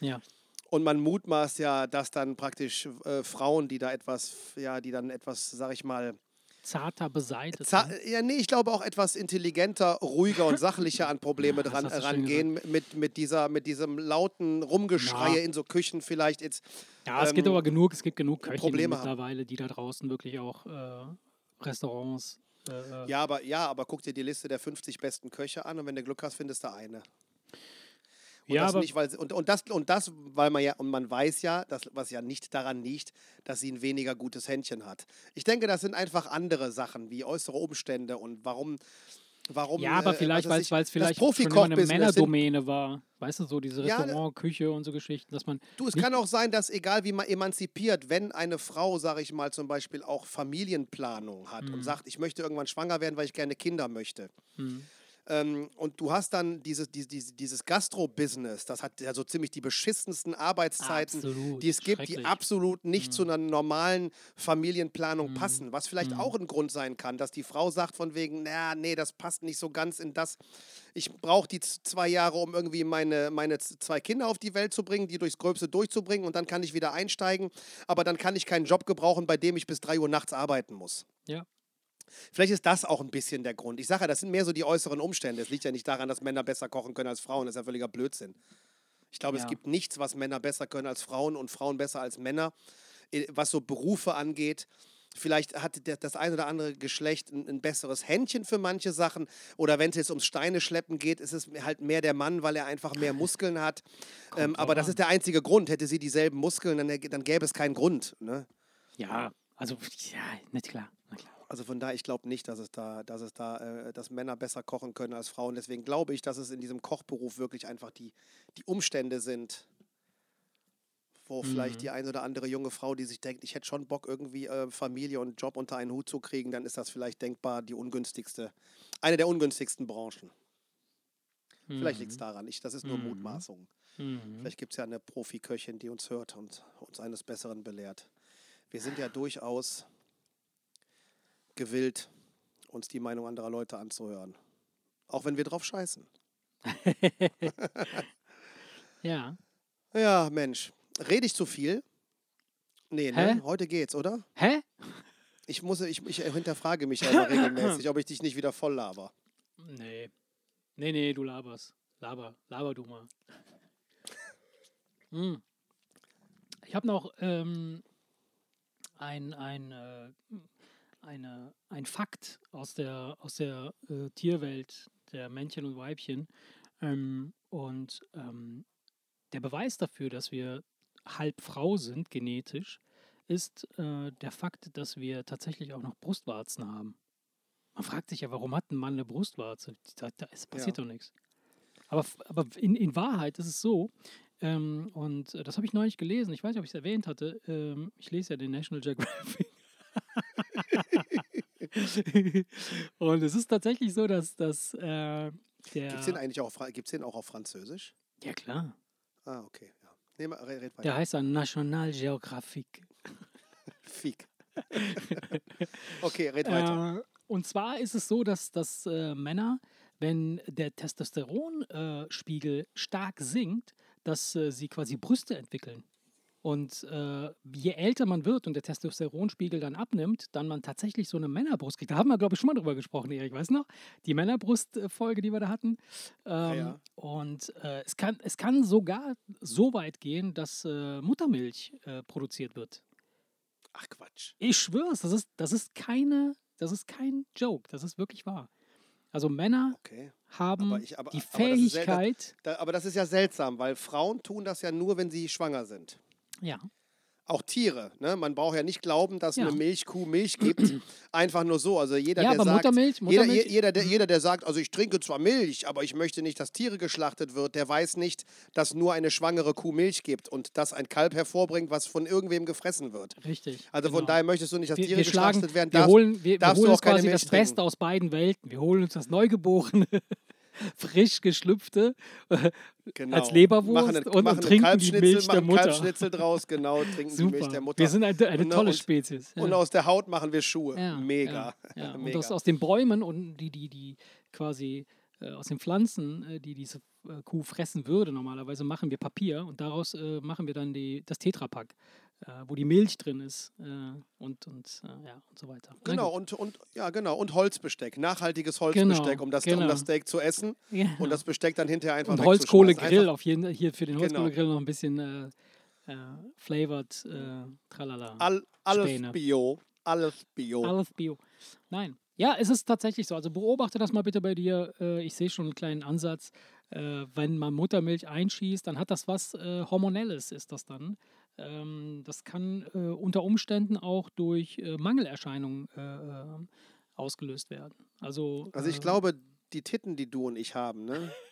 S1: Ja.
S2: Und man mutmaßt ja, dass dann praktisch äh, Frauen, die da etwas, ja, die dann etwas, sag ich mal,
S1: Zarter beseitet.
S2: Za
S1: ne?
S2: ja, nee, ich glaube auch etwas intelligenter, ruhiger und sachlicher an Probleme
S1: Ja,
S2: dran, rangehen mit, mit, dieser, mit diesem lauten Rumgeschreie
S1: Ja.
S2: in so Küchen vielleicht jetzt.
S1: Ja, es gibt
S2: ähm,
S1: aber genug, es gibt genug Köchinnen
S2: Probleme haben.
S1: mittlerweile, die da draußen wirklich auch äh, Restaurants. Äh, äh,
S2: Ja, aber ja, aber guck dir die Liste der 50 besten Köche an und wenn du Glück hast, findest du eine. Und
S1: Ja,
S2: das nicht, weil sie, und, und das und das, weil man ja und man weiß ja, dass, was ja nicht daran liegt, dass sie ein weniger gutes Händchen hat. Ich denke, das sind einfach andere Sachen wie äußere Umstände und warum warum
S1: ja, aber
S2: äh,
S1: vielleicht,
S2: weiß
S1: weil es vielleicht schon immer eine Männerdomäne war. Weißt du, so diese
S2: Ja, ne-
S1: Restaurant, Küche und so Geschichten, dass man.
S2: Du, es kann auch sein, dass egal wie man emanzipiert, wenn eine Frau, sage ich mal, zum Beispiel auch Familienplanung hat
S1: Mhm.
S2: und sagt, ich möchte irgendwann schwanger werden, weil ich gerne Kinder möchte.
S1: Mhm.
S2: Ähm, und du hast dann dieses, dieses, dieses, Gastro-Business, das hat ja so ziemlich die beschissensten Arbeitszeiten,
S1: Absolut,
S2: die es gibt, die absolut nicht
S1: Mhm.
S2: zu einer normalen Familienplanung passen. Was vielleicht auch ein Grund sein kann, dass die Frau sagt von wegen, na, nee, das passt nicht so ganz in das. Ich brauche die zwei Jahre, um irgendwie meine, meine zwei Kinder auf die Welt zu bringen, die durchs Gröbste durchzubringen und dann kann ich wieder einsteigen. Aber dann kann ich keinen Job gebrauchen, bei dem ich bis drei Uhr nachts arbeiten muss.
S1: Ja.
S2: Vielleicht ist das auch ein bisschen der Grund. Ich sage ja, das sind mehr so die äußeren Umstände. Es liegt ja nicht daran, dass Männer besser kochen können als Frauen. Das ist ja völliger Blödsinn. Ich glaube, es
S1: Ja.
S2: gibt nichts, was Männer besser können als Frauen und Frauen besser als Männer, was so Berufe angeht. Vielleicht hat das ein oder andere Geschlecht ein, ein besseres Händchen für manche Sachen. Oder wenn es jetzt ums Steine schleppen geht, ist es halt mehr der Mann, weil er einfach mehr Muskeln hat. Ähm, aber das ist der einzige Grund. Hätte sie dieselben Muskeln, dann, dann gäbe es keinen Grund. Ne?
S1: Ja, also, ja, nicht klar.
S2: Also von daher, ich glaube nicht, dass es da, dass es da, äh, dass Männer besser kochen können als Frauen. Deswegen glaube ich, dass es in diesem Kochberuf wirklich einfach die, die Umstände sind, wo vielleicht
S1: Mhm.
S2: die ein oder andere junge Frau, die sich denkt, ich hätte schon Bock, irgendwie äh, Familie und Job unter einen Hut zu kriegen, dann ist das vielleicht denkbar die ungünstigste, eine der ungünstigsten Branchen. Vielleicht liegt es daran. Ich, das ist nur
S1: Mhm.
S2: Mutmaßung.
S1: Mhm.
S2: Vielleicht gibt es ja eine Profiköchin, die uns hört und uns eines Besseren belehrt. Wir sind ja durchaus gewillt, uns die Meinung anderer Leute anzuhören. Auch wenn wir drauf scheißen.
S1: Ja.
S2: Ja, Mensch. Rede ich zu viel? Nee,
S1: Hä?
S2: ne? Heute geht's, oder?
S1: Hä?
S2: Ich, muss, ich, ich hinterfrage mich immer regelmäßig, ob ich dich nicht wieder voll laber.
S1: Nee. Nee, nee, du laberst. Laber, laber du mal. Hm. Ich habe noch ähm, ein, ein, äh, eine, ein Fakt aus der, aus der äh, Tierwelt der Männchen und Weibchen. Ähm, und ähm, der Beweis dafür, dass wir halb Frau sind, genetisch, ist äh, der Fakt, dass wir tatsächlich auch noch Brustwarzen haben. Man fragt sich ja, warum hat ein Mann eine Brustwarze? Da, da ist, passiert
S2: Ja.
S1: doch nichts. Aber, aber in, in Wahrheit ist es so, ähm, und äh, das habe ich neulich gelesen, ich weiß nicht, ob ich es erwähnt hatte, ähm, ich lese ja den National Geographic. und es ist tatsächlich so, dass, dass äh, der...
S2: Gibt's den eigentlich auch, gibt's den auch auf Französisch?
S1: ja, klar.
S2: Ah, okay. Ja. Nee, mal, red, red
S1: Der heißt dann National Geographic.
S2: Fick. okay, red weiter.
S1: Äh, und zwar ist es so, dass, dass äh, Männer, wenn der Testosteronspiegel äh, stark sinkt, dass äh, sie quasi Brüste entwickeln. Und äh, je älter man wird und der Testosteronspiegel dann abnimmt, dann man tatsächlich so eine Männerbrust kriegt. Da haben wir, glaube ich, schon mal drüber gesprochen, Erik, weißt du noch? Die Männerbrustfolge, die wir da hatten. Ähm,
S2: ja.
S1: Und äh, es, kann, es kann sogar so weit gehen, dass äh, Muttermilch äh, produziert wird.
S2: Ach Quatsch.
S1: Ich schwör's, das ist, das ist keine, das ist kein Joke, das ist wirklich wahr. Also Männer
S2: Okay.
S1: haben
S2: Aber ich- aber-
S1: die
S2: aber das ist
S1: Fähigkeit,
S2: aber das ist ja seltsam, weil Frauen tun das ja nur, wenn sie schwanger sind.
S1: Ja,
S2: Auch Tiere. Ne? Man braucht ja nicht glauben, dass
S1: Ja.
S2: eine Milchkuh Milch gibt. Einfach nur so. Also jeder,
S1: Ja,
S2: der sagt,
S1: Muttermilch-
S2: jeder,
S1: Muttermilch-
S2: je- jeder, der, jeder, der sagt, also ich trinke zwar Milch, aber ich möchte nicht, dass Tiere geschlachtet wird, der weiß nicht, dass nur eine schwangere Kuh Milch gibt und das ein Kalb hervorbringt, was von irgendwem gefressen wird.
S1: richtig.
S2: Also von
S1: genau.
S2: daher möchtest du nicht, dass
S1: wir,
S2: Tiere
S1: wir schlagen,
S2: geschlachtet werden.
S1: wir
S2: darfst-
S1: holen, wir, wir holen uns quasi das Beste aus beiden Welten. Wir holen uns das Neugeborene, frisch geschlüpfte,
S2: Genau.
S1: als Leberwurst
S2: machen einen,
S1: und- und trinken die Milch der Mutter.
S2: Kalbschnitzel draus, genau, trinken die Milch
S1: super.
S2: der Mutter.
S1: Wir sind eine, eine
S2: Und, ne,
S1: tolle
S2: und,
S1: Spezies. Ja.
S2: Und aus der Haut machen wir Schuhe.
S1: Ja,
S2: Mega.
S1: Ja, ja. Und
S2: Mega.
S1: aus, aus den Bäumen und die, die, die quasi äh, aus den Pflanzen, äh, die diese äh, Kuh fressen würde, normalerweise machen wir Papier und daraus äh, machen wir dann die, das Tetrapack, äh, wo die Milch drin ist äh, und, und, äh, ja, und so weiter. Na
S2: Genau, und, und ja, genau. Und Holzbesteck. Nachhaltiges Holzbesteck,
S1: Genau,
S2: um, das,
S1: genau.
S2: um das Steak zu essen.
S1: Ja.
S2: Und das Besteck dann hinterher einfach
S1: Und. Holzkohlegrill, auf jeden hier für den
S2: Genau.
S1: Holzkohlegrill noch ein bisschen äh, äh, flavored, äh, tralala.
S2: All, alles
S1: Späne.
S2: Bio. Alles Bio.
S1: Alles Bio. Nein. Ja, es ist tatsächlich so. Also beobachte das mal bitte bei dir. Ich sehe schon einen kleinen Ansatz. Wenn man Muttermilch einschießt, dann hat das was Hormonelles, ist das dann. Ähm, das kann äh, unter Umständen auch durch äh, Mangelerscheinungen äh, ausgelöst werden. Also,
S2: Also ich glaube, die Titten, die du und ich haben, ne?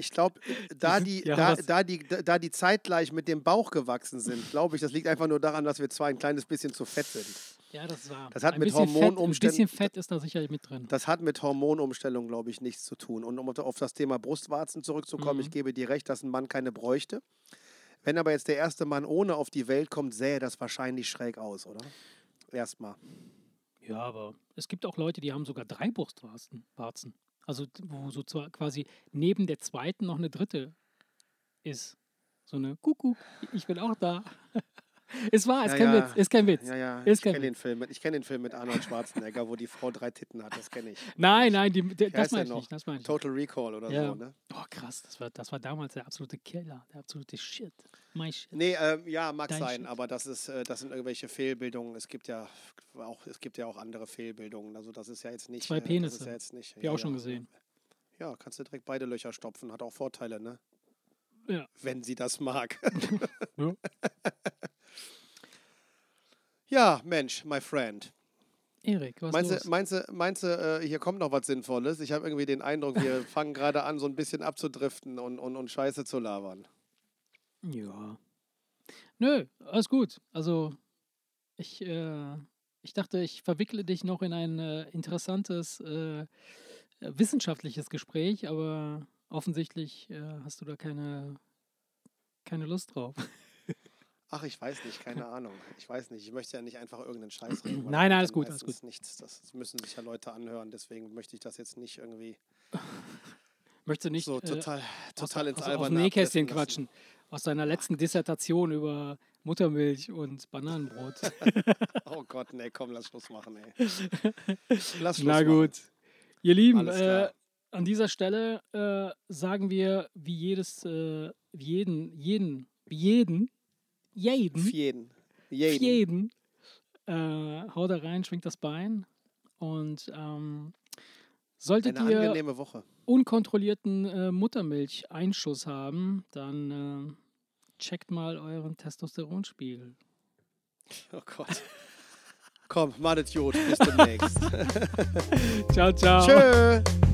S2: Ich glaube, da die,
S1: Ja,
S2: da, da, die, da die zeitgleich mit dem Bauch gewachsen sind, glaube ich, das liegt einfach nur daran, dass wir zwei ein kleines bisschen zu fett sind.
S1: Ja, das war.
S2: Das hat
S1: ein
S2: mit
S1: bisschen Fett, Ein bisschen Fett ist da sicherlich mit drin.
S2: Das hat mit Hormonumstellung, glaube ich, nichts zu tun. Und um auf das Thema Brustwarzen zurückzukommen,
S1: Mhm.
S2: ich gebe dir recht, dass ein Mann keine bräuchte. Wenn aber jetzt der erste Mann ohne auf die Welt kommt, sähe das wahrscheinlich schräg aus, oder? Erstmal.
S1: Ja, aber es gibt auch Leute, die haben sogar drei Brustwarzen. Warzen. Also wo so quasi neben der zweiten noch eine dritte ist. So eine Kuckuck, ich bin auch da. ist wahr, ist
S2: Ja,
S1: kein
S2: ja.
S1: Witz, ist kein Witz.
S2: Ja, ja,
S1: Ist
S2: ich kenne den. Film mit, ich kenn den Film mit Arnold Schwarzenegger, wo die Frau drei Titten hat, das kenne ich.
S1: Nein, nein, die, die,
S2: Wie
S1: das meine ich nicht. Das nicht.
S2: Total Recall oder
S1: Ja.
S2: so, ne?
S1: Oh, krass, das war, das war damals der absolute Killer, der absolute Shit. My Shit.
S2: Nee, ähm, ja, mag
S1: Dein
S2: sein,
S1: Shit.
S2: aber das ist, äh, das sind irgendwelche Fehlbildungen. Es gibt ja auch, es gibt ja auch andere Fehlbildungen. Also das ist ja jetzt nicht.
S1: Zwei
S2: äh, Das
S1: Penisse.
S2: ist ja jetzt nicht.
S1: Ich auch schon gesehen.
S2: Ja, kannst du direkt beide Löcher stopfen, hat auch Vorteile, ne?
S1: Ja.
S2: Wenn sie das mag.
S1: Ja.
S2: ja, Mensch, my friend.
S1: Erik, was
S2: Meinst
S1: los?
S2: du, meinst du, meinst du äh, hier kommt noch was Sinnvolles? Ich habe irgendwie den Eindruck, wir fangen gerade an, so ein bisschen abzudriften und, und, und Scheiße zu labern.
S1: Ja. Nö, alles gut. Also, ich, äh, ich dachte, ich verwickle dich noch in ein äh, interessantes äh, wissenschaftliches Gespräch, aber offensichtlich äh, hast du da keine, keine Lust drauf.
S2: Ach, ich weiß nicht, keine Ahnung. Ich weiß nicht. Ich möchte ja nicht einfach irgendeinen Scheiß reden.
S1: Nein,
S2: das
S1: alles gut, alles
S2: meistens Nichts, das müssen sich ja Leute anhören, deswegen möchte ich das jetzt nicht irgendwie
S1: Möchtest du nicht
S2: so
S1: äh,
S2: total, total
S1: aus,
S2: ins
S1: aus, aus
S2: Alberne
S1: dem Nähkästchen quatschen? Aus deiner letzten Dissertation über Muttermilch und Bananenbrot.
S2: Oh Gott, nee, komm, lass Schluss machen, ey. Lass Schluss
S1: Na
S2: machen.
S1: gut. Ihr Lieben, äh, an dieser Stelle äh, sagen wir wie jedes, äh, wie jeden, jeden, wie jeden, jeden,
S2: Für jeden. Jeden.
S1: jeden, äh, hau da rein, schwingt das Bein und ähm, solltet
S2: Eine
S1: ihr unkontrollierten äh, Muttermilcheinschuss haben, dann äh, checkt mal euren Testosteronspiegel.
S2: Oh Gott. Komm, madet Jod. Bis demnächst.
S1: Ciao, ciao.
S2: Tschö.